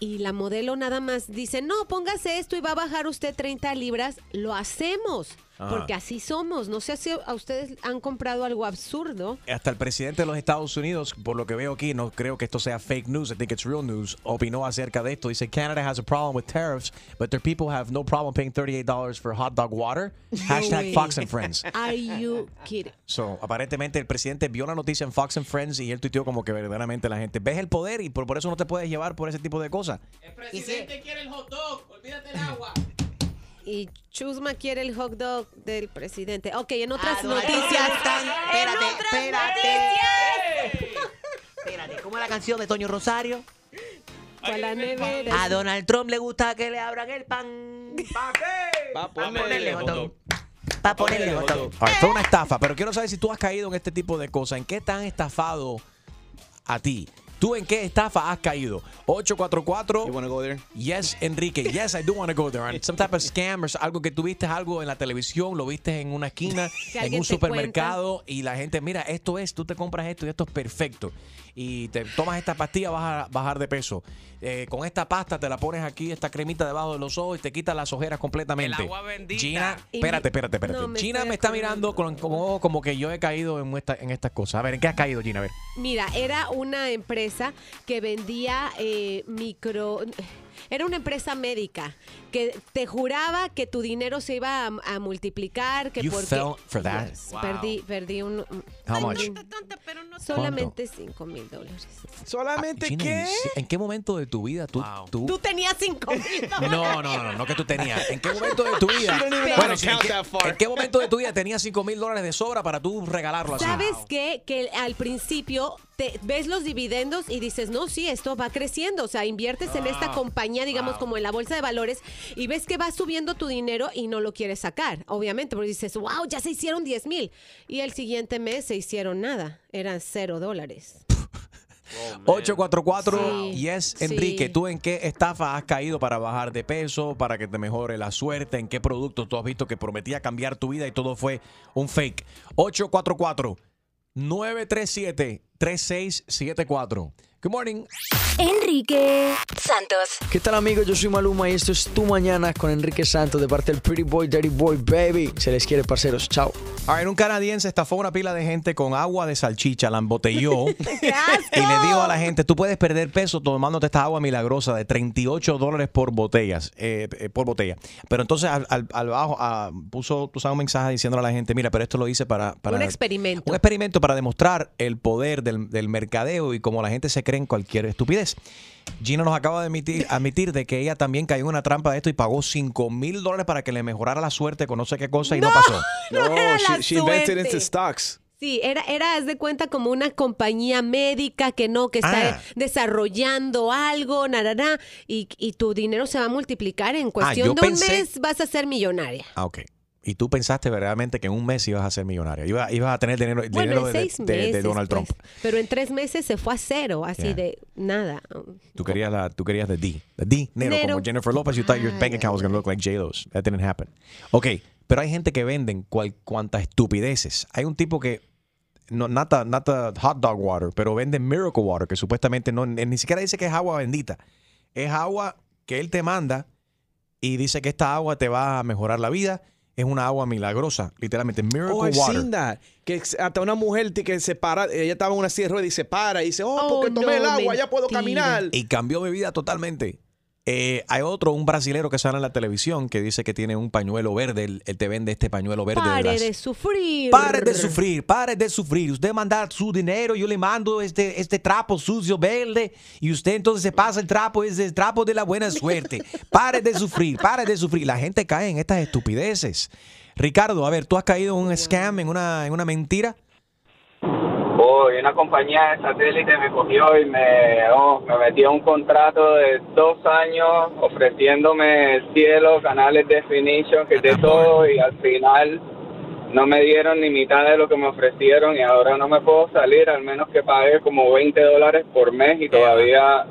y la modelo nada más dice, no, póngase esto y va a bajar usted 30 libras, lo hacemos. Ajá. Porque así somos. No sé si a ustedes han comprado algo absurdo. Hasta el presidente de los Estados Unidos, por lo que veo aquí, no creo que esto sea fake news, I think it's real news, opinó acerca de esto. Dice, Canada has a problem with tariffs, but their people have no problem paying $38 for hot dog water. Hashtag. Fox and Friends. Are you kidding? So, aparentemente el presidente vio la noticia en Fox and Friends y él tuiteó como que verdaderamente la gente ves el poder y por, por eso no te puedes llevar por ese tipo de cosas. presidente quiere el hot dog, olvídate el agua. Y Chusma quiere el hot dog del presidente. Ok, en otras Ah, no, noticias. están- espérate, ¡En otras espérate. noticias! Espérate, ¿cómo es la canción de Toño Rosario? Para la nevera. A Donald Trump le gusta que le abran el pan. Va, A ponerle hot dog. para ponerle botón. All right, fue una estafa, pero quiero saber si tú has caído en este tipo de cosas. ¿En qué te han estafado a ti? ¿Tú en qué estafa has caído? 844 You wanna go there? Yes, Enrique. Yes, I do want to go there. And some type of scam or algo que tuviste algo en la televisión, lo viste en una esquina, en un supermercado y la gente, mira, esto es, tú te compras esto y esto es perfecto. Y te tomas esta pastilla, vas a bajar de peso. Eh, con esta pasta te la pones aquí, esta cremita debajo de los ojos y te quita las ojeras completamente. El agua bendita. Gina, espérate, espérate, espérate. No, me Gina estoy me está mirando con, como, como que yo he caído en, esta- en estas cosas. A ver, ¿en qué has caído, Gina? A ver. Mira, era una empresa que vendía eh, micro... Era una empresa médica que te juraba que tu dinero se iba a, a multiplicar, que You porque... fell for that? Yes, Wow. Perdí, perdí un... How much? Solamente 5 mil dólares. ¿Solamente Gina, qué? ¿en- ¿En qué momento de tu vida tú... tú Tú tenías 5 mil dólares. no, no, no, no, que tú tenías. ¿En qué momento de tu vida? Bueno, ¿en, count qué, that far. en qué momento de tu vida tenías 5 mil dólares de sobra para tú regalarlo así? ¿Sabes qué? Que al principio te ves los dividendos y dices, no, sí, esto va creciendo. O sea, inviertes en esta Ah, compañía, digamos, como en la bolsa de valores, y ves que va subiendo tu dinero y no lo quieres sacar, obviamente, porque dices, wow, ya se hicieron 10 mil. Y el siguiente mes se hicieron nada, eran cero dólares. 844 Sí, Yes, sí. Enrique, ¿tú en qué estafa has caído para bajar de peso, para que te mejore la suerte? ¿En qué producto tú has visto que prometía cambiar tu vida y todo fue un fake? 844 937 3674. Good morning. Enrique Santos. ¿Qué tal amigos? Yo soy Maluma y esto es Tu Mañana con Enrique Santos de parte del Pretty Boy, Dirty Boy, Baby. Se les quiere, parceros. Chao. A ver, un canadiense estafó una pila de gente con agua de salchicha, la embotelló y le dijo a la gente, tú puedes perder peso tomándote esta agua milagrosa de 38 dólares por botellas, eh, eh, por botella. Pero entonces al, al- al bajo puso tú sabes, un mensaje diciéndole a la gente, mira, pero esto lo hice para... para Un experimento. un experimento para demostrar el poder del, del mercadeo y cómo la gente se cree en cualquier estupidez. Gina nos acaba de admitir, admitir de que ella también cayó en una trampa de esto y pagó 5 mil dólares para que le mejorara la suerte con no sé qué cosa y no, pasó. No era la she, she invented suerte. into stocks. Sí, era, era, haz de cuenta, como una compañía médica que no, que está Ah. desarrollando algo, narará, y, y tu dinero se va a multiplicar en cuestión yo de un pensé- mes, vas a ser millonaria. Ah, ok. Y tú pensaste verdaderamente que en un mes ibas a ser millonaria. Iba- ibas a tener dinero, Bueno, dinero en de, de- de. Donald pues, Trump. pero en tres meses se fue a cero, así Yeah. de nada. Tú querías, la, tú querías de D. The D, Nero, Nero. como Jennifer Lopez. You thought your bank account was going to look like J-Lo's. That didn't happen. Ok, pero hay gente que venden cual, cuantas estupideces. Hay un tipo que, no, not, the, not the hot dog water, pero vende Miracle Water, que supuestamente no, ni siquiera dice que es agua bendita. Es agua que él te manda y dice que esta agua te va a mejorar la vida. Es una agua milagrosa, literalmente. Miracle Oh, Water. seen that. Que hasta una mujer que se para, ella estaba en una silla de ruedas y se para y dice, oh, Oh, porque tomé no, el agua, ya puedo caminar. Y cambió mi vida totalmente. Eh, hay otro, un brasilero que sale en la televisión que dice que tiene un pañuelo verde. Él, él te vende este pañuelo verde. de Pare las- de sufrir. Pare de sufrir, pare de sufrir. Usted manda su dinero, yo le mando este, este trapo sucio verde y usted entonces se pasa el trapo, es el trapo de la buena suerte. Pare de sufrir, pare de sufrir. La gente cae en estas estupideces. Ricardo, a ver, ¿tú has caído en un scam, en una, en una mentira? Oh, y una compañía de satélite me cogió y me, oh, me metió un contrato de dos años ofreciéndome el cielo, canales definition, que de todo y al final no me dieron ni mitad de lo que me ofrecieron y ahora no me puedo salir, al menos que pagué como 20 dólares por mes y todavía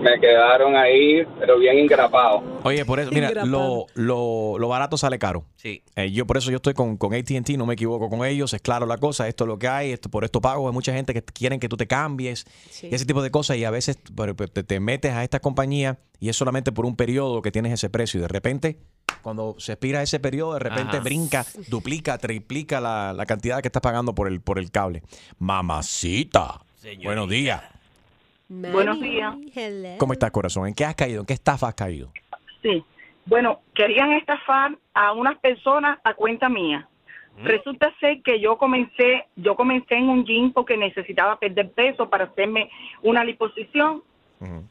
me quedaron ahí, pero bien engrapados. Oye, por eso, mira, lo, lo, lo barato sale caro. Sí. Eh, yo por eso yo estoy con, con ATT, no me equivoco con ellos, es claro la cosa, esto es lo que hay, esto, por esto pago, hay mucha gente que quieren que tú te cambies, y ese tipo de cosas, y a veces te, te metes a esta compañía y es solamente por un periodo que tienes ese precio, y de repente, cuando se expira ese periodo, de repente Ajá. brinca, duplica, triplica la, la cantidad que estás pagando por el, por el cable. Mamacita, buenos días. Buenos días. ¿Cómo estás, corazón? ¿En qué has caído? ¿En qué estafa has caído? Sí. Bueno, querían estafar a unas personas a cuenta mía. Resulta ser que yo comencé, yo comencé en un gym porque necesitaba perder peso para hacerme una liposición.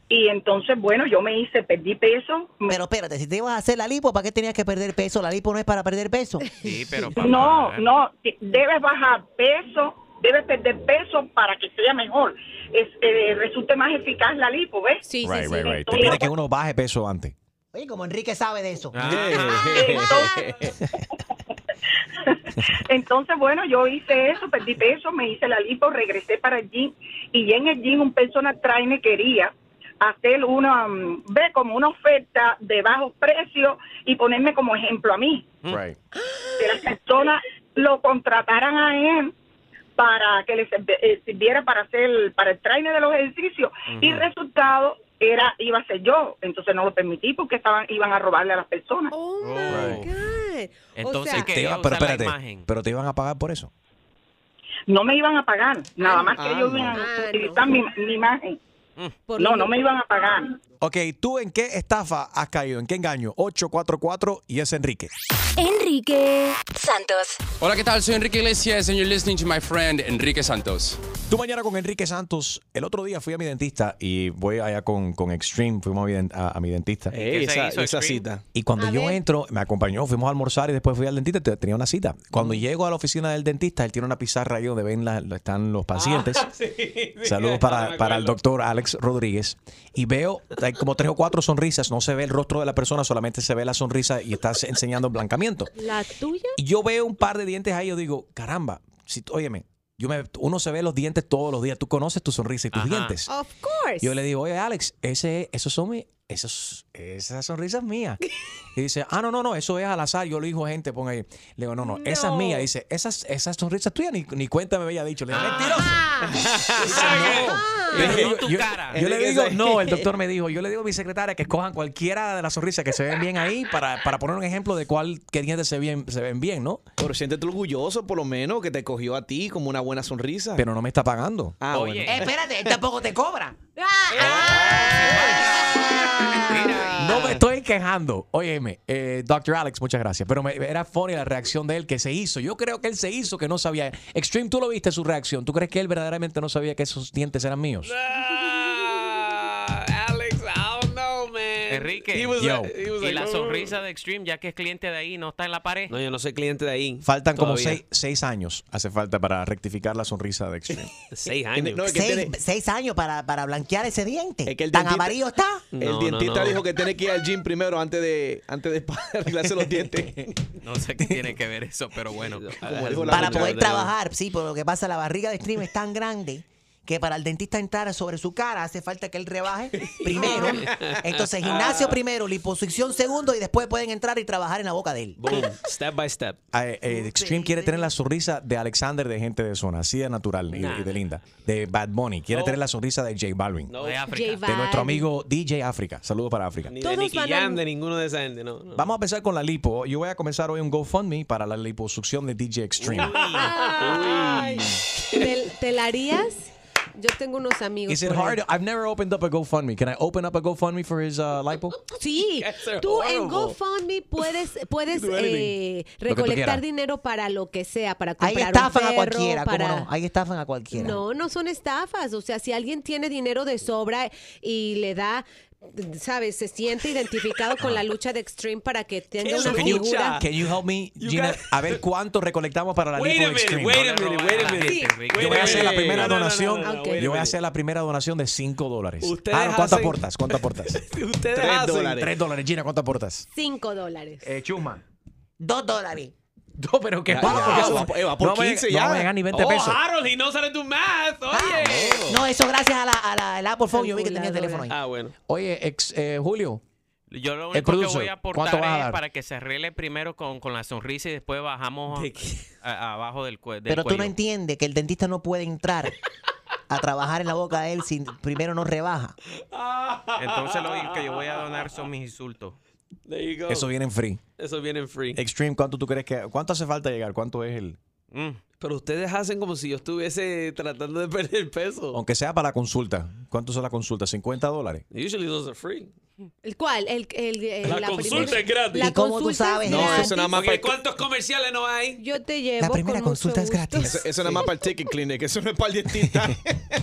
Y entonces, bueno, yo me hice, perdí peso. Pero espérate, si te ibas a hacer la lipo, ¿para qué tenías que perder peso? La lipo no es para perder peso. Sí, pero No, no, debes bajar peso, debes perder peso para que sea mejor. Es, eh, resulte más eficaz la lipo, ¿ves? Sí, right, right, right. Te pide que uno baje peso antes. Oye, como Enrique sabe de eso. Entonces, Entonces, bueno, yo hice eso, perdí peso, me hice la lipo, regresé para el gym y en el gym un personal trainer quería hacer una, mm, ve, como una oferta de bajos precios y ponerme como ejemplo a mí. Right. Que las personas lo contrataran a él para que les eh, sirviera para hacer para el trainer de los ejercicios. Y el resultado era iba a ser yo. Entonces no lo permití porque estaban iban a robarle a las personas. Entonces, Te quería iba- pero espérate, imagen. pero te iban a pagar por eso. no me iban a pagar nada más que ah, ellos no. iban a Ah, utilizar mi, mi imagen. Por no no me iban a pagar Ok, ¿tú en qué estafa has caído? ¿En qué engaño? 844 y es Enrique. Enrique Santos. Hola, ¿qué tal? Soy Enrique Iglesias and you're listening to my friend Enrique Santos. Tú mañana con Enrique Santos. El otro día fui a mi dentista y voy allá con, con Extreme. Fuimos a mi, a- a mi dentista. Ey, esa, esa cita. Y cuando yo entro, me acompañó, fuimos a almorzar y después fui al dentista, te- tenía una cita. Cuando llego a la oficina del dentista, él tiene una pizarra ahí donde ven la- están los pacientes. Saludos para, para el doctor Alex Rodríguez. Y veo, hay como tres o cuatro sonrisas, no se ve el rostro de la persona, solamente se ve la sonrisa y estás enseñando blancamiento. ¿La tuya? Y yo veo un par de dientes ahí, yo digo, caramba, si, óyeme, yo me, uno se ve los dientes todos los días, tú conoces tu sonrisa y tus dientes. Of course. Yo le digo, oye, Alex, ese, esos son mi, esos, esa sonrisa es mía. Y dice, ah, no, no, no, eso es al azar. Yo le digo a gente, pon ahí. Le digo, no, no, esa es mía. Dice, esas, esas sonrisas tuyas ni, ni cuenta me había dicho. Le digo, mentiroso. Yo le digo, tu yo- cara. yo le digo, no, el doctor me dijo, yo le digo a mi secretaria que escojan cualquiera de las sonrisas que se ven bien ahí para, para poner un ejemplo de cuál, qué dientes se, bien, se ven bien, ¿no? Pero siéntete orgulloso, por lo menos, que te cogió a ti como una buena sonrisa. Pero no me está pagando. Ah, Eh, espérate, él tampoco te cobra. No me estoy quejando. Óyeme, eh, Dr. Alex, muchas gracias. Pero me- era funny la reacción de él que se hizo. Yo creo que él se hizo que no sabía. Extreme, tú lo viste su reacción. ¿Tú crees que él verdaderamente no sabía que esos dientes eran míos? Enrique, He was Yo. like- he was y la "No, no, no". sonrisa de Extreme, ya que es cliente de ahí, no está en la pared. No, yo no soy cliente de ahí. Faltan como seis, seis años. Hace falta para rectificar la sonrisa de Extreme. Seis años. no, es que Seis, tiene- seis años para, para blanquear ese diente. es que el ¿Tan dentista- amarillo está? El No, dentista no. dijo que tiene que ir al gym primero antes de, antes de arreglarse los dientes. No sé qué tiene que ver eso, pero bueno. Para poder trabajar, sí, pero lo que pasa, la barriga de stream es tan grande que para el dentista entrar sobre su cara hace falta que él rebaje primero. Entonces, gimnasio primero, liposucción segundo y después pueden entrar y trabajar en la boca de él. Boom. Step by step. Ah, eh, eh, Extreme quiere tener la sonrisa de Alexander de gente de zona, así de natural y, Nah. y de linda. De Bad Bunny. Quiere No. tener la sonrisa de J Balvin. No. De África. De nuestro amigo DJ África. Saludos para África. Ni Todos de Nicky Jam, de ninguno de esa gente, no. no. Vamos a empezar con la lipo. Yo voy a comenzar hoy un GoFundMe para la liposucción de DJ Extreme. Ay. ¿Te, te la harías? Yo tengo unos amigos. Is it ahí. hard? I've never opened up a GoFundMe. Can I open up a GoFundMe for his uh, lipo? Sí, tú en. GoFundMe puedes, puedes eh, recolectar dinero para lo que sea, para Ahí comprar estafan un a perro, cualquiera, ¿cómo para... no? Ahí estafan a cualquiera. No, no son estafas. O sea, si alguien tiene dinero de sobra y le da, sabes, se siente identificado con la lucha de Extreme para que tenga una Can you, figura. can you help me, You Gina? A ver cuánto recolectamos para la Wait lipo a de Extreme. wait a minute, wait a minute. Sí. Yo voy a hacer la primera No, no, no, donación. no, Yo voy a hacer la primera donación de 5 dólares. Ah, no, ¿cuánto hacen- aportas? ¿Cuánto aportas? Ustedes Tres hacen- dólares. 3 dólares. Gina, ¿cuánto aportas? Cinco dólares. Eh, Chuma. Dos dólares. No, pero que Ya, vamos, ya, porque va eso- por- no vamos a- 15 no ya. a llegar ni 20 Oh, pesos. Harold, he knows how to do math. Oye. No, eso gracias a la, a la el Apple Phone. Yo vi que tenía el teléfono ahí. Ah, bueno. Oye, ex, eh, Julio, Yo lo El único que voy a ¿cuánto aportar vas a es dar? para que se arregle primero con, con la sonrisa y después bajamos ¿De qué? a- abajo del, cue- del Pero tú cuello. no entiendes que el dentista no puede entrar a trabajar en la boca de él si primero no rebaja. Entonces lo único que yo voy a donar son mis insultos. There you go. eso viene en free. Eso viene en free. Extreme, ¿cuánto tú crees que cuánto hace falta llegar? ¿Cuánto es el Mm. Pero ustedes hacen como si yo estuviese tratando de perder peso. aunque sea para la consulta? ¿Cuánto son la consulta? 50 dólares. Usually those are free. ¿El cuál? El, el, el- La consulta primera- es gratis. La ¿Y cómo tú sabes No, eso nada más para ¿cuántos comerciales no hay? Yo te llevo La primera con consulta es gratis. Eso, eso nada más para el ticket clinic, eso no es para el dentista.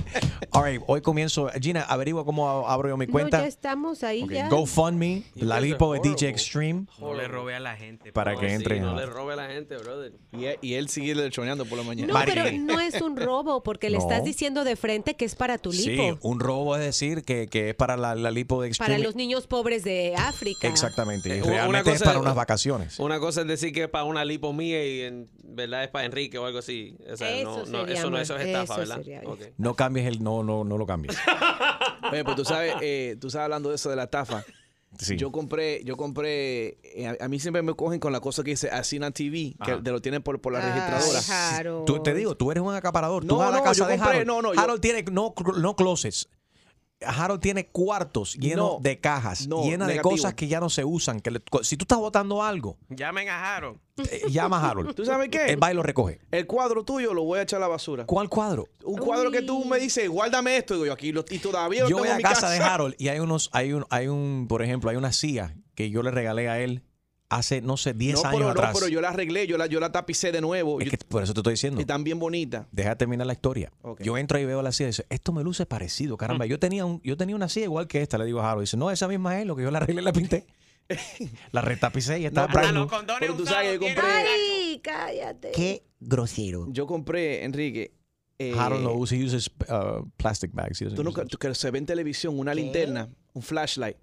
All right, hoy comienzo. Gina, averigua cómo abro yo mi No, cuenta. ya estamos ahí Ok, ya. GoFundMe, la lipo de DJ Extreme. No le robe a la gente. Para que favor. entren No le robe a la gente, brother. Y él, y él sigue lechoneando por la mañana. No, pero no es un robo porque le No. estás diciendo de frente que es para tu Sí, lipo. un robo es decir que, que es para la, la lipo de Extreme. Para los niños pobres de África. Exactamente. y Eh, una realmente es cosa- para unas vacaciones. Una cosa es decir que es para una lipo mía y en verdad es para Enrique o algo así. O sea, no, Eso no, sería eso no mal. eso es estafa, Eso ¿verdad? sería Ok. No cambies el no, no, no lo cambies. Oye, pues tú sabes, eh, tú sabes hablando de eso de la estafa. Sí. Yo compré, yo compré, eh, a, a mí siempre me cogen con la cosa que dice Asina TV, que Ajá. te lo tienen por, por la Ay, registradora. Harold. Tú, te digo, tú eres un acaparador. tú No, vas a la no, casa yo de compré- Harold. no, no, yo- Harold tiene no, no closets. Harold tiene cuartos llenos No, de cajas, no, llenas de cosas que ya no se usan. Que le- si tú estás botando algo, Llamen a Harold. eh, llama a Harold. ¿Tú sabes qué? Él va y lo recoge. El cuadro tuyo lo voy a echar a la basura. ¿Cuál cuadro? Un cuadro que tú me dices, guárdame esto, digo yo aquí lo, y todavía lo Yo tengo voy en a mi casa de Harold y hay unos, hay un, hay un, por ejemplo, hay una silla que yo le regalé a él hace, no sé, 10 no, años pero, atrás. no, pero yo la arreglé, yo la, yo la tapicé de nuevo. Es Yo- que por eso te estoy diciendo. y tan bien bonita. Deja de terminar la historia. Yo entro y veo la silla y dice, esto me luce parecido, caramba. Yo tenía un, yo tenía una silla igual que esta, le digo a Harold. Dice, no, esa misma es lo que yo la arreglé y la pinté. la retapicé y está No, pero- tú sabes que yo compré, Ay, cállate. Qué grosero. yo compré, Enrique. eh, Harold lo usa, he uses uh, plastic bags. Tú tú- que se ve en televisión una linterna, un flashlight.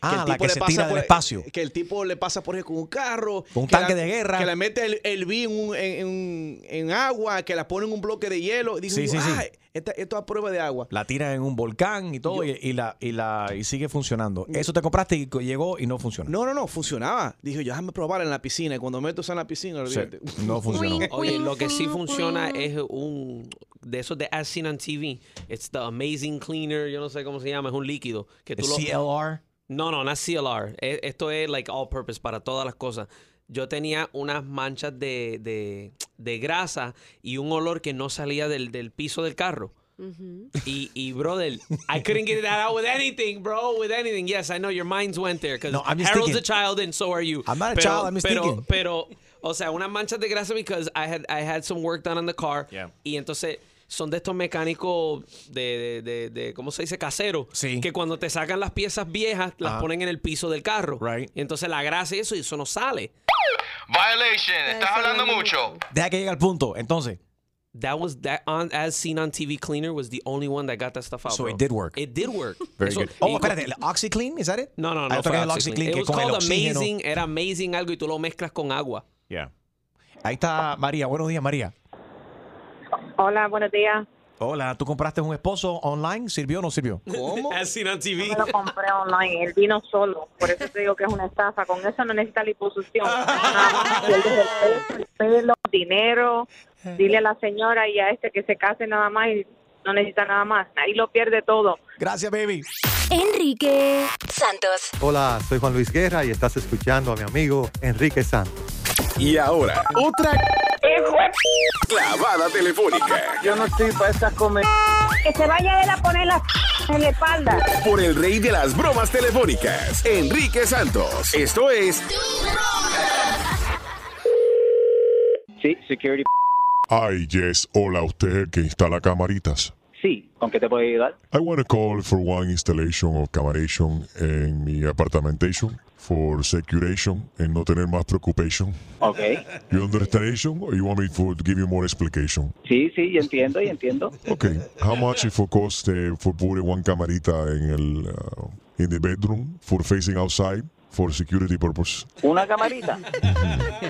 Ah, la que le se pasa tira del por- espacio. Que el tipo le pasa por ejemplo con un carro. Con un que tanque la- de guerra. Que le mete el, el en, un- en- en- en agua, que la pone en un bloque de hielo. Y digo, Sí, sí, sí. "Ay, esta- esto es a prueba de agua. La tira en un volcán y todo y, y la, y, la, y sigue funcionando. Eso te compraste y llegó y no funciona. No, no, no, funcionaba. Dije, yo déjame probar en la piscina. Y cuando meto eso en la piscina, Sí, no funcionó. Oye, lo que sí funciona es un de esos de As Seen on TV. It's the Amazing Cleaner, yo no sé cómo se llama, es un líquido que tú ¿Es lo CLR? No, no, no es CLR. E- Esto es like all purpose para todas las cosas. Yo tenía unas manchas de, de, de grasa y un olor que no salía del, del piso del carro. Y, y, brother, I couldn't get that out with anything, bro, with anything. Yes, I know your minds went there because No, I'm just Harold's a child and so are you. I'm not a pero, child, I'm just pero, thinking. Pero, o sea, unas manchas de grasa because I had, I had some work done on the car. Yeah. Y entonces son de estos mecánicos de, de, de, de- ¿cómo se dice? Casero. Sí. Que cuando te sacan las piezas viejas, las Ajá. ponen en el piso del carro. Right. Y entonces la grasa y eso, y eso no sale. Violation, estás hablando mucho. Deja que llegue al punto. Entonces, That was that on as seen on TV cleaner was the only one that got that stuff out. So bro. it did work. It did work. very Eso- good. Oh, espérate, ¿el OxyClean, is that it? No, no, Ah, no. yo fue el OxyClean. OxyClean, que It was called amazing. Era amazing algo y tú lo mezclas con agua. Yeah. Ahí está María. Buenos días, María. Hola, buenos días. Hola, ¿tú compraste un esposo online? ¿Sirvió o no sirvió? ¿Cómo? As seen on TV. Lo compré online, él vino solo, por eso te digo que es una estafa. Con eso no necesita liposucción. El pelo, dinero. Dile a la señora y a este que se case nada más y no necesita nada más. Ahí lo pierde todo. Gracias, baby. Enrique Santos. Hola, soy Juan Luis Guerra y estás escuchando a mi amigo Enrique Santos. Y ahora, otra clavada telefónica Yo no estoy para estas comer. Que se vaya él a poner la en la espalda. por el rey de las bromas telefónicas, Enrique Santos. Esto es Sí, security. Ay, yes. Hola, usted que instala camaritas. Sí, ¿con qué te puedo ayudar? I want to call for one installation of camaration en mi apartamentation for securation and no tener más preoccupation. Ok. You understand or you want me to give you more explanation? Sí, sí, yo entiendo, yo entiendo. Okay. How much it for cost eh, for putting one camarita en el uh, in the bedroom for facing outside for security purpose? ¿Una camarita?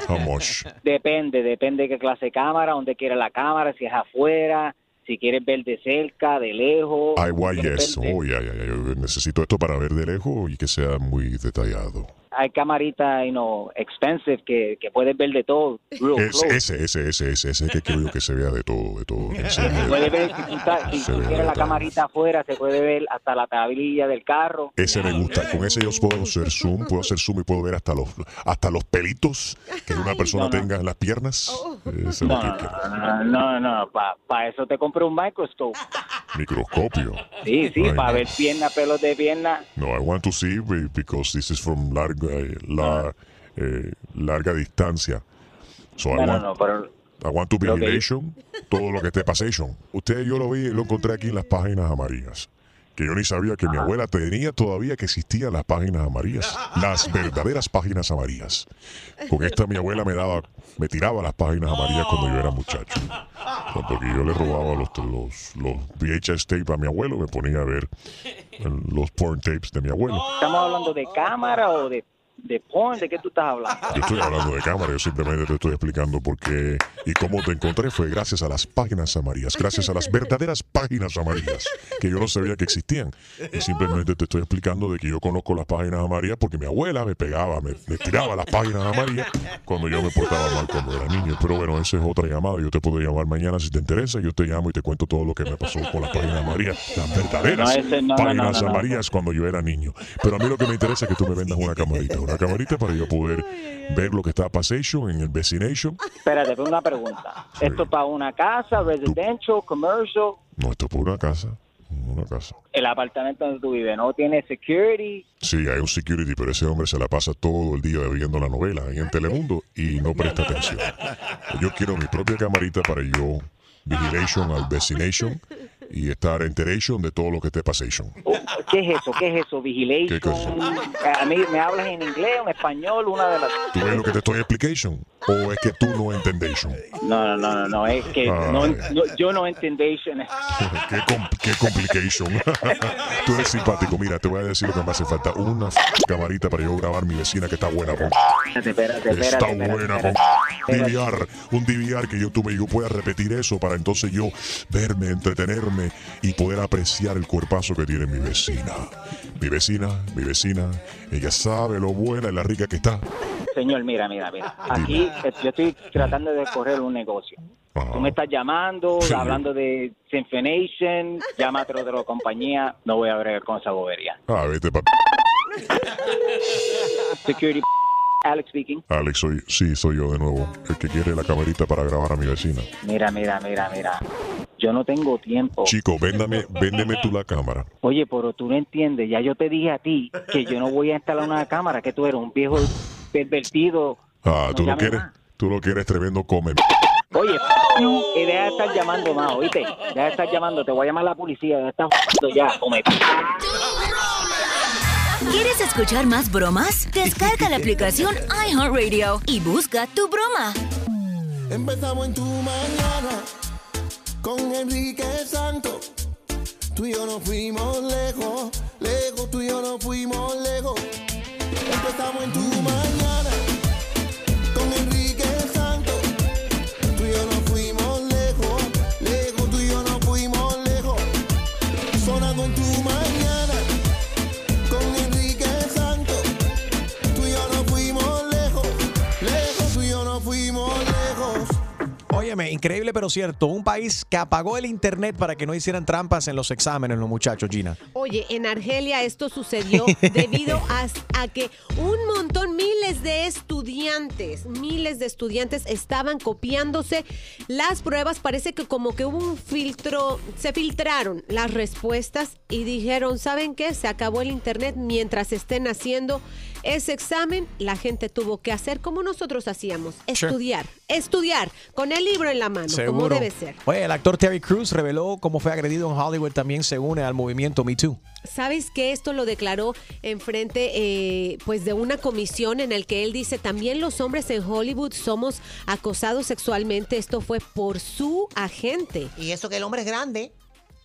How much? Depende, depende de qué clase de cámara, dónde quiere la cámara, si es afuera, si quieres ver de cerca, de lejos. Ay, ya. Yo necesito esto para ver de lejos y que sea muy detallado. Hay camaritas, you know, expensive que, que puedes ver de todo. real Es, ese, ese, ese, ese, ese que quiero yo que se vea de todo, de todo. se vea. Puede ver, si, si Se ve quieres la camarita afuera, se puede ver hasta la tablilla del carro. Ese me gusta. Con ese yo puedo hacer zoom, puedo hacer zoom y puedo ver hasta los, hasta los pelitos que una persona No, no. tenga en las piernas. Ese es lo No, que no, no, no, no, para eso te compré un microscope. Microscopio. Sí, sí, para no. ver pierna, pelos de pierna. No, I want to see be- because this is from larga, eh, la, eh, larga distancia. So I No, want, no, pero I want to vigilation, todo lo que esté pasation. Usted, yo lo vi, lo encontré aquí en las páginas amarillas. Que yo ni sabía que mi abuela tenía todavía que existían las páginas amarillas. Las verdaderas páginas amarillas. Con esta mi abuela me daba, me tiraba las páginas amarillas cuando yo era muchacho. Porque yo le robaba los, los, los VHS tape a mi abuelo, me ponía a ver los porn tapes de mi abuelo. ¿Estamos hablando de cámara o de, de porn? ¿De qué tú estás hablando? Yo estoy hablando de cámara, yo simplemente te estoy explicando por qué y cómo te encontré fue gracias a las páginas amarillas, gracias a las verdaderas páginas amarillas que yo no sabía que existían. Y simplemente te estoy explicando de que yo conozco las páginas amarillas porque mi abuela me pegaba, me, me tiraba las páginas amarillas cuando yo me portaba mal cuando era niño. Pero bueno, esa es otra llamada. Yo te puedo llamar mañana si te interesa. Yo te llamo y te cuento todo lo que me pasó con las páginas amarillas, las verdaderas No, no, páginas no. amarillas cuando yo era niño. Pero a mí lo que me interesa es que tú me vendas una camarita, una camarita para yo poder ver lo que está pasation en el vecination. Espérate, tengo una pregunta. ¿Esto es para una casa, residential, commercial? No, esto es por una casa, una casa. El apartamento donde tú vives no tiene security. Sí, hay un security, pero ese hombre se la pasa todo el día viendo la novela ahí en Telemundo y no presta atención. Yo quiero mi propia camarita para yo vigilation al vecination y estar enteration de todo lo que esté pasation. ¿Qué es eso? ¿Qué es eso? ¿Qué Vigilation. cosa? A mí me hablas en inglés en español, una de las. ¿Tú ves lo que te estoy explication? ¿O es que tú no entendation? No, no, no, no, no, es que Ay. no, no- yo no entendation. qué, com- qué complication. Tú eres simpático. Mira, te voy a decir lo que me hace falta. Una camarita para yo grabar mi vecina que está buena, con. Espérate, espérate, Está espérate, espérate, buena, espérate. DVR. Un DVR que yo tuve y yo pueda repetir eso para entonces yo verme, entretenerme y poder apreciar el cuerpazo que tiene mi vecina. Mi vecina, mi vecina, ella sabe lo buena y la rica que está. Señor, mira, mira, mira. Aquí eh, yo estoy tratando de correr un negocio. Tú me estás llamando, Sí. hablando de Symphonation, llama a otra otra compañía, no voy a bregar con esa bobería. Ah, vete, pa- Security, Alex speaking. Alex, soy, sí, soy yo de nuevo. El que quiere la camarita para grabar a mi vecina. Mira, mira, mira, mira. Yo no tengo tiempo. Chico, véndame, véndeme tú la cámara. Oye, pero tú no entiendes. Ya yo te dije a ti que yo no voy a instalar una cámara, que tú eres un viejo pervertido. Ah, No tú lo llames quieres, más. tú lo quieres tremendo come. Oye, y deja de estar llamando más, oíste. Deja de estar llamando, te voy a llamar a la policía, deja de estar f- ya, come. ¿Quieres escuchar más bromas? Descarga la aplicación iHeartRadio y busca tu broma. Empezamos en tu mañana con Enrique Santos. Tú y yo nos fuimos lejos, lejos, tú y yo nos fuimos lejos. Empezamos en tu increíble pero cierto. Un país que apagó el internet para que no hicieran trampas en los exámenes los muchachos, Gina. Oye, en Argelia esto sucedió debido a, a que un montón, miles de estudiantes, miles de estudiantes estaban copiándose las pruebas. Parece que como que hubo un filtro, se filtraron las respuestas y dijeron, ¿saben qué? Se acabó el internet mientras estén haciendo ese examen. La gente tuvo que hacer como nosotros hacíamos, Sure. estudiar, estudiar con el libro en la mano, como debe ser. Oye, el actor Terry Crews reveló cómo fue agredido en Hollywood. También se une al movimiento Me Too. ¿Sabes que esto lo declaró en frente eh, pues de una comisión en el que él dice también los hombres en Hollywood somos acosados sexualmente? Esto fue por su agente. Y eso que el hombre es grande.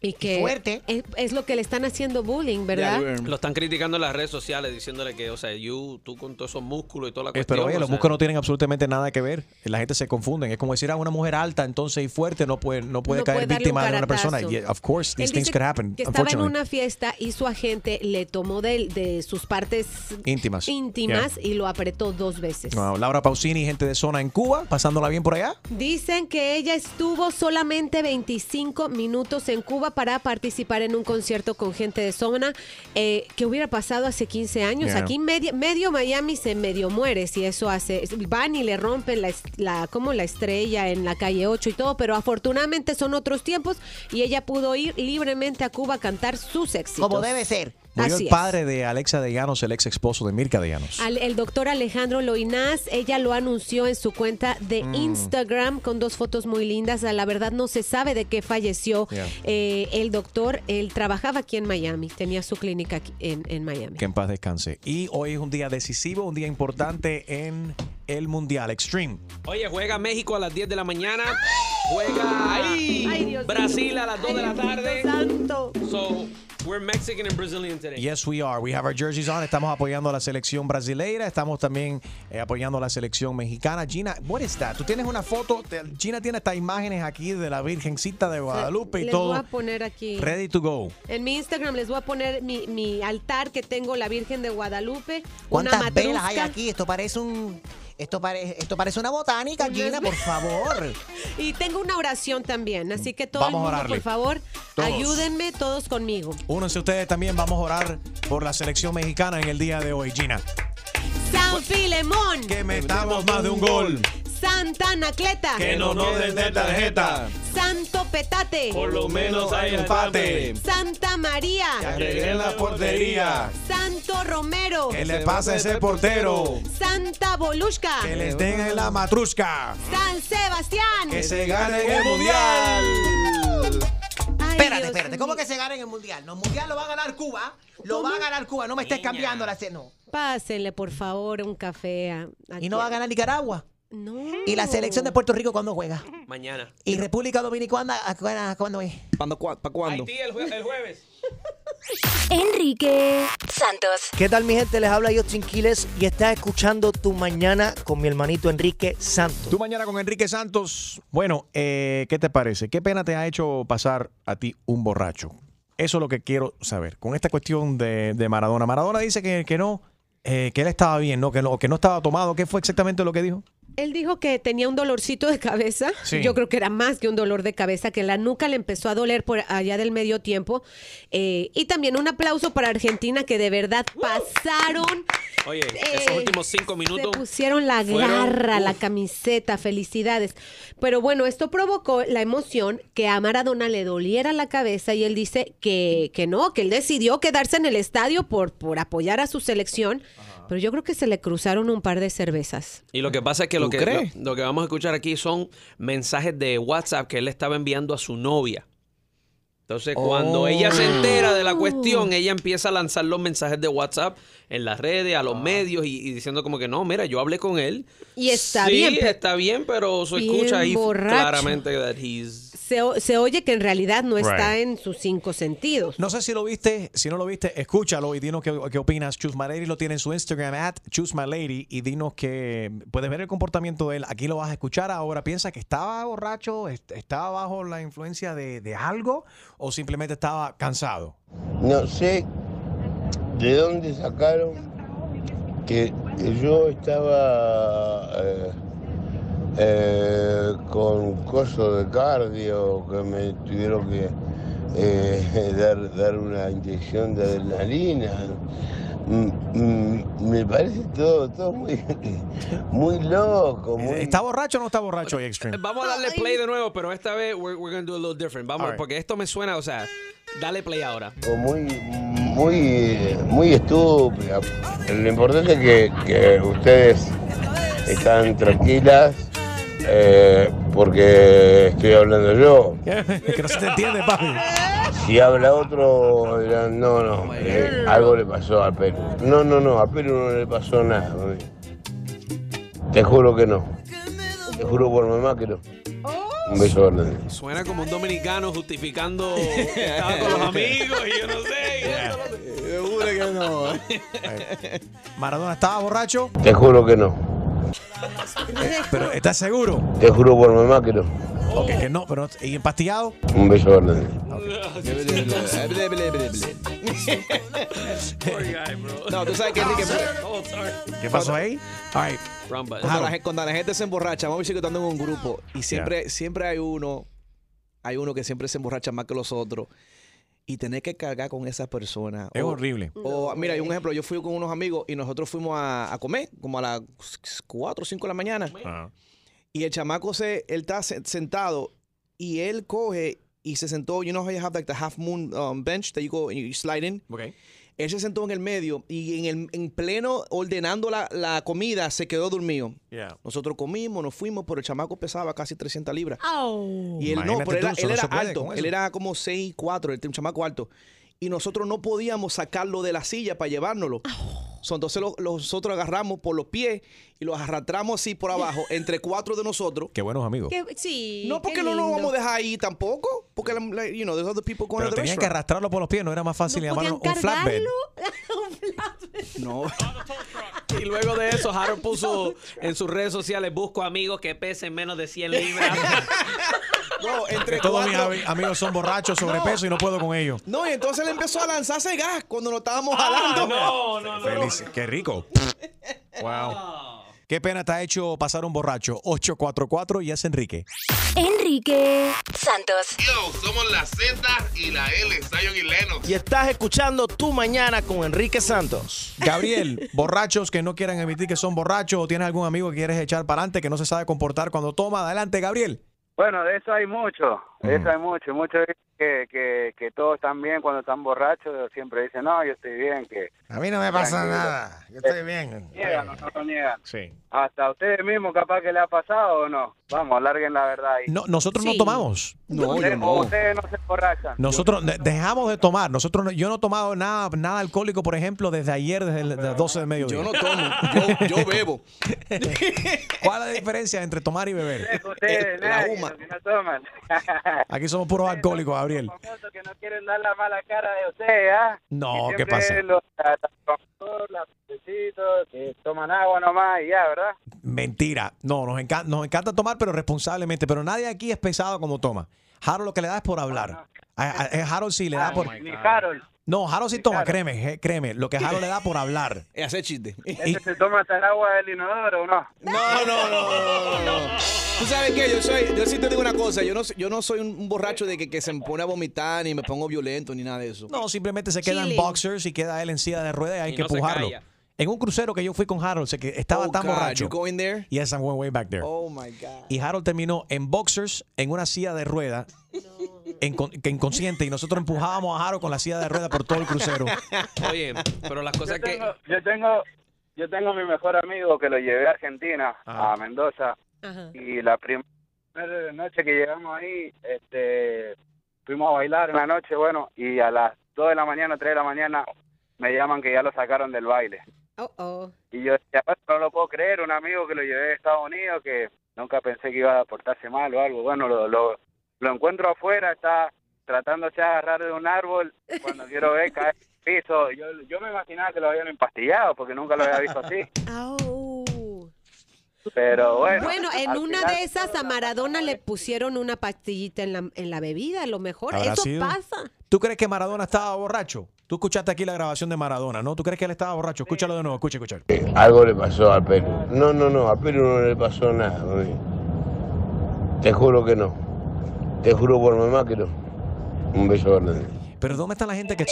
Y que fuerte. Es, es lo que le están haciendo bullying, ¿verdad? Lo están criticando en las redes sociales diciéndole que, o sea, you, tú con todos esos músculos y toda la Eh, cuestión. Pero oye, los sea, músculos no tienen absolutamente nada que ver. La gente se confunden. Es como decir a una mujer alta, entonces y fuerte, no puede, no puede No caer puede víctima un de una persona. Yeah, of course, Él these things dice could happen. Que estaba en una fiesta y su agente le tomó de, de sus partes Íntimas. íntimas Yeah. y lo apretó dos veces. Wow, Laura Pausini, gente de zona en Cuba, pasándola bien por allá. Dicen que ella estuvo solamente 25 minutos en Cuba para participar en un concierto con gente de zona eh, que hubiera pasado hace 15 años. Yeah. Aquí medio, medio Miami se medio muere si eso hace. Van y le rompen la, la- como la estrella en la calle 8 y todo, pero afortunadamente son otros tiempos y ella pudo ir libremente a Cuba a cantar sus éxitos. Como debe ser. Murió Así el es. padre de Alexa de Llanos, el ex esposo de Mirka de Llanos. Al- el doctor Alejandro Loinás, ella lo anunció en su cuenta de Mm. Instagram con dos fotos muy lindas. La verdad no se sabe de qué falleció Yeah. eh, el doctor. Él trabajaba aquí en Miami, tenía su clínica aquí en, en Miami. Que en paz descanse. Y hoy es un día decisivo, un día importante en el Mundial Extreme. Oye, juega México a las 10 de la mañana. Juega ahí. Brasil a las 2 de la tarde. So, we're Mexican and Brazilian today. Yes, we are. We have our jerseys on. Estamos apoyando a la selección brasileira. Estamos también eh, apoyando a la selección mexicana. Gina, what is that? Tú tienes una foto. de- Gina tiene estas imágenes aquí de la Virgencita de Guadalupe y les todo. voy a poner aquí. Ready to go. En mi Instagram les voy a poner mi, mi altar que tengo la Virgen de Guadalupe. ¿Cuántas una velas hay aquí? Esto parece un. Esto, pare- esto parece una botánica, Gina, por favor. Y tengo una oración también, así que todo Vamos el mundo, orarle. por favor, Todos. ayúdenme todos conmigo. Únanse ustedes también. Vamos a orar por la selección mexicana en el día de hoy, Gina. San Filemón. Que metamos más de un gol. Santa Anacleta. Que no nos den de tarjeta. Santo Petate. Por lo menos hay empate. Santa María. Que arreglen la portería. Santo Romero. Que le pase a ese portero. Santa Volushka. Que les den en la matrusca. San Sebastián. Que se gane el mundial. espérate, espérate. ¿Cómo que se gana en el mundial? No, el mundial lo va a ganar Cuba. Lo va a ganar Cuba. No me estés cambiando la. No. Pásenle, por favor, un café a. Y no va a ganar Nicaragua. No. ¿Y la selección de Puerto Rico cuándo juega? Mañana. ¿Y República Dominicana ¿a cu- a cuándo es? ¿Para cuándo? Haití el, jue- el jueves. Enrique Santos. ¿Qué tal mi gente? Les habla yo Quiles y estás escuchando Tu Mañana con mi hermanito Enrique Santos. Tu mañana con Enrique Santos. Bueno, eh, ¿qué te parece? ¿Qué pena te ha hecho pasar a ti un borracho? Eso es lo que quiero saber. Con esta cuestión de, de Maradona. Maradona dice que, que no, eh, que él estaba bien, ¿no? Que, no, que no estaba tomado. ¿Qué fue exactamente lo que dijo? Él dijo que tenía un dolorcito de cabeza. Sí. Yo creo que era más que un dolor de cabeza, que la nuca le empezó a doler por allá del medio tiempo. Eh, y también un aplauso para Argentina, que de verdad pasaron. Oye, esos Eh, últimos cinco minutos. Se pusieron la fueron- garra, la camiseta, felicidades. Pero bueno, esto provocó la emoción que a Maradona le doliera la cabeza y él dice que, que no, que él decidió quedarse en el estadio por, por apoyar a su selección. Pero yo creo que se le cruzaron un par de cervezas. Y lo que pasa es que, lo ¿Tú que, lo, lo que vamos a escuchar aquí son mensajes de WhatsApp que él estaba enviando a su novia. Entonces, cuando Oh. ella se entera de la cuestión, ella empieza a lanzar los mensajes de WhatsApp en las redes, a los medios y, y diciendo como que no, mira, yo hablé con él. Y está Sí, bien, pe- está bien, pero se escucha ahí borracho. claramente that he's... Se, oye que en realidad no está Right. en sus cinco sentidos. No sé si lo viste, si no lo viste, escúchalo y dinos qué, qué opinas. Choose My Lady lo tiene en su Instagram, at Choose My Lady, y dinos que puedes ver el comportamiento de él. Aquí lo vas a escuchar ahora. ¿Piensa que estaba borracho, est- estaba bajo la influencia de, de algo o simplemente estaba cansado? No sé de dónde sacaron que yo estaba eh, eh, con coso de cardio, que me tuvieron que eh, dar, dar una inyección de adrenalina. Mm, mm, Me parece todo, todo muy, muy loco. Muy... ¿Está borracho o no está borracho hoy, Extreme? Vamos a darle play de nuevo, pero esta vez we're, we're gonna do a little different. Vamos, porque esto me suena, o sea, dale play ahora. muy, muy, muy estúpida. Lo importante es que, que ustedes están tranquilas eh, porque estoy hablando yo. que no se te entiende, papi. Si habla otro, dirán, no, no, eh, algo le pasó al Perú. No, no, no, a Perú no le pasó nada. mami. Te juro que no. Te juro por mamá que no. Un beso grande. Suena como un dominicano justificando que estaba con los amigos y yo no sé. Seguro que no. Maradona estaba borracho, Te juro que no. pero ¿estás seguro? Te juro por mamá que no. Ok, que no, pero ¿y empastillado? Un beso grande. No, tú sabes que Enrique. ¿Qué pasó ahí? All right. Cuando la, cuando la gente se emborracha, vamos a decir que estando en un grupo y siempre, siempre hay uno, hay uno que siempre se emborracha más que los otros y tener que cargar con esa persona. Es O- horrible. O, mira, hay un ejemplo, yo fui con unos amigos y nosotros fuimos a, a comer como a las 4 o 5 de la mañana. Y el chamaco se, él está se- sentado y él coge y se sentó, you know how you have like the half moon um, bench that you go and you slide in. Okay. Él se sentó en el medio y en, el, en pleno ordenando la, la comida se quedó dormido. Nosotros comimos, nos fuimos, pero el chamaco pesaba casi 300 libras. Y él no, pero él, tú, era- él alto. Él era como 6, 4, un chamaco alto. Y nosotros no podíamos sacarlo de la silla para llevárnoslo. So, entonces lo- lo- nosotros agarramos por los pies y los arrastramos así por abajo, entre cuatro de nosotros. Qué buenos amigos. Qué- sí. No, porque no nos lindo. vamos a dejar ahí tampoco. Porque, la- you know, there's other people going Pero to the tenían que arrastrarlo por los pies, no era más fácil llamar un ¿Podían flatbed. cargarlo? No. Y luego de eso, Harold puso en sus redes sociales, busco amigos que pesen menos de 100 libras. Entre todos mis amigos son borrachos, sobrepeso y no puedo con ellos. No, y entonces él empezó a lanzarse gas cuando nos estábamos jalando. no, no, no. Feliz, qué rico. Wow. Qué pena te ha hecho pasar un borracho. 844 y es Enrique. Enrique Santos. Yo, somos la Z y la L, Zion y Lennox. Y estás escuchando Tu Mañana con Enrique Santos. Gabriel, borrachos que no quieran admitir que son borrachos o tienes algún amigo que quieres echar para adelante que no se sabe comportar cuando toma. Adelante, Gabriel. Bueno, de eso hay mucho, eso hay mucho. Muchos dicen que, que, que todos están bien cuando están borrachos, siempre dicen, no, yo estoy bien, que... A mí no me pasa Tranquilo. nada. Yo estoy bien. Niegan, no, no niegan. Sí. Hasta a ustedes mismos capaz que le ha pasado o no. Vamos, larguen la verdad ahí. No, nosotros no tomamos. Ustedes- o Ustedes no se emborrachan. Nosotros de- dejamos de tomar. Nosotros no- yo no he tomado nada, nada alcohólico, por ejemplo, desde ayer, desde las 12 del mediodía. Yo no tomo, yo, yo bebo. ¿Cuál es la diferencia entre tomar y beber? Ustedes, nadie, los que no toman. Aquí somos puros alcohólicos, Gabriel. Que no quieren dar la mala cara de ustedes, ¿ah? No, ¿qué pasa? Los, que toman agua nomás y ya, ¿verdad? Mentira. No, nos encanta, nos encanta tomar, pero responsablemente. Pero nadie aquí es pesado como toma. Harold lo que le da es por hablar. A, a- a Harold sí le da por. Ni Harold. No, Harold sí toma, créeme, créeme. Lo que Harold le da por hablar. Es hacer chiste. ¿Ese se toma hasta el agua del inodoro o no? No, no, no, no, no, no. Tú sabes qué, yo soy, yo sí te digo una cosa, yo no, soy- yo no soy un, borracho de que, que se me pone a vomitar ni me pongo violento ni nada de eso. No, simplemente se queda en boxers y queda él en silla de ruedas y hay Y que no empujarlo. En un crucero que yo fui con Harold, sé que estaba Oh, tan God, borracho. you going there? Yes, I went way back there. Oh my God. Y Harold terminó en boxers, en una silla de ruedas, que inconsciente, y nosotros empujábamos a Harold con la silla de ruedas por todo el crucero. Oye, pero las cosas yo que... tengo, yo tengo yo tengo mi mejor amigo que lo llevé a Argentina, a Mendoza, y la primera noche que llegamos ahí, este, fuimos a bailar en la noche, bueno, y a las 2 de la mañana, 3 de la mañana, me llaman que ya lo sacaron del baile. Oh, oh. Y yo decía, "Bueno, no lo puedo creer, un amigo que lo llevé de Estados Unidos, que nunca pensé que iba a portarse mal o algo. Bueno, lo, lo, lo encuentro afuera, está tratándose de agarrar de un árbol, cuando quiero ver caer en el piso. Yo, yo me imaginaba que lo habían empastillado, porque nunca lo había visto así. Pero bueno. Bueno, en al una final- de esas a Maradona le pusieron una pastillita en la, en la bebida, a lo mejor. ¿Habrá Eso sido? pasa. ¿Tú crees que Maradona estaba borracho? Tú escuchaste aquí la grabación de Maradona, ¿no? ¿Tú crees que él estaba borracho? Escúchalo de nuevo, escucha, escucha. Algo le pasó a Perú. No, no, no, a Perú no le pasó nada. Te juro que no. Te juro por mamá que no. Un beso grande. Pero ¿dónde está la gente que...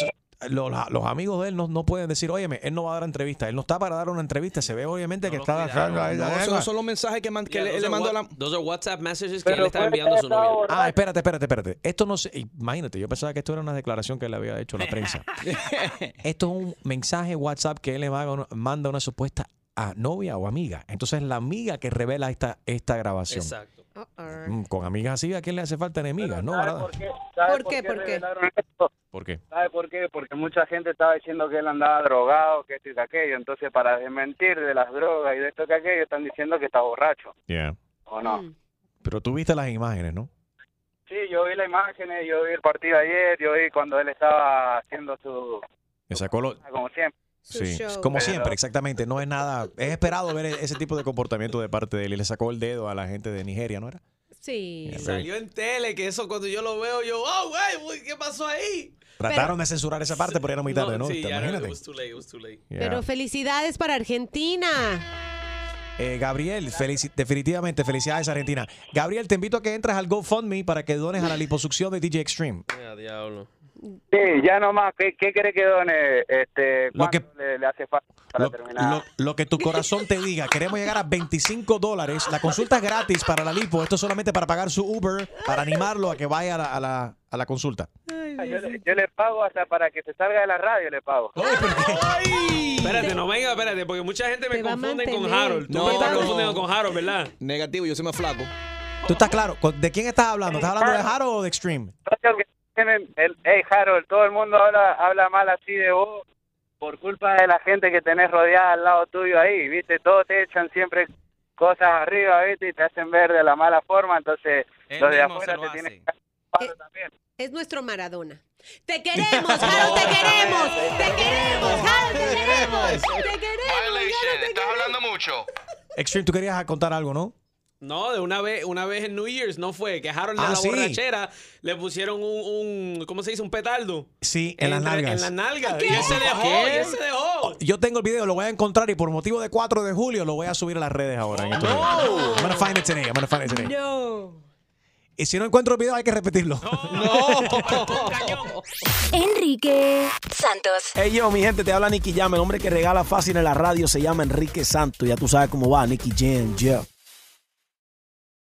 Los, los amigos de él no, no pueden decir, óyeme, él no va a dar entrevista. Él no está para dar una entrevista. Se ve obviamente que está... No, esos son los mensajes que, man- que Yeah, le, those le are mandó a la... Those are WhatsApp messages que él está enviando a su novia. Ah, espérate, espérate, espérate. Esto no se... Imagínate, yo pensaba que esto era una declaración que le había hecho la prensa. Esto es un mensaje WhatsApp que él le manda a una- supuesta a novia o amiga. Entonces la amiga que revela esta, esta grabación. Exacto. Mm, Con amigas así, ¿a quién le hace falta enemigas? ¿No? ¿Sabe ¿verdad? por qué? ¿Sabe ¿Por qué? ¿Por qué? esto? ¿Por qué? ¿Sabe por qué? Porque mucha gente estaba diciendo que él andaba drogado, que esto y que aquello. Entonces, para desmentir de las drogas y de esto que aquello, están diciendo que está borracho, Yeah. ¿o no? Pero tú viste las imágenes, ¿no? Sí, yo vi las imágenes, yo vi el partido ayer, yo vi cuando él estaba haciendo su... Me sacó lo... como siempre. Sí, show. como Pero- siempre, exactamente. No es nada. Es esperado ver ese tipo de comportamiento de parte de él. Y le sacó el dedo a la gente de Nigeria, ¿no era? Sí. Salió en tele, que eso cuando yo lo veo, yo, oh, güey, ¿qué pasó ahí? Trataron de censurar esa parte, pero era muy tarde, ¿no? Sí, Imagínate. it was too late, it was too late. Yeah. Pero felicidades para Argentina. Eh, Gabriel, felici- definitivamente felicidades Argentina. Gabriel, te invito a que entres al GoFundMe para que dones a la liposucción de DJ Extreme. Ya, diablo. Sí, ya nomás, ¿qué, qué quiere que done? Este, Lo que- ¿Cuánto le, le hace falta para terminar? Lo, lo que tu corazón te diga. Queremos llegar a 25 dólares. La consulta es gratis para la lipo. Esto es solamente para pagar su Uber, para animarlo a que vaya a la, a la- a la consulta. Está Yo le, yo le pago hasta para que se salga de la radio, le pago. Espérate, no venga, espérate, porque mucha gente me confunde con. Harold. Tú No. me estás confundiendo con Harold, ¿verdad? Negativo, yo soy más flaco. ¿Tú estás claro? ¿De quién estás hablando? ¿Estás hablando de Harold o de Extreme? Tienen el, hey, Harold, todo el mundo habla, habla mal así de vos por culpa de la gente que tenés rodeada al lado tuyo ahí, ¿viste? Todos te echan siempre cosas arriba, ¿viste? Y te hacen ver de la mala forma, entonces Él los de afuera lo te tienen que palo también. Es nuestro Maradona. Te queremos, Harold, te queremos. Te queremos, Harold, te queremos. Te queremos. Violation, estás hablando mucho. Extreme, tú querías contar algo, ¿no? No, de una vez, una vez en New Year's no fue, que Harold Ah, de la sí. borrachera le pusieron un, un, ¿cómo se dice? Un petardo. Sí, en las nalgas. En las nalgas. ¿Qué? Y él se dejó, ¿Qué? y él se dejó. Yo tengo el video, lo voy a encontrar y por motivo de 4 de julio lo voy a subir a las redes ahora. en estos días. I'm gonna find it today. I'm gonna find it today. No. Y si no encuentro el video hay que repetirlo. Enrique Santos. Hey yo, mi gente, te habla Nicky Jam. El hombre que regala fácil en la radio se llama Enrique Santos. Ya tú sabes cómo va, Nicky Jam, yeah.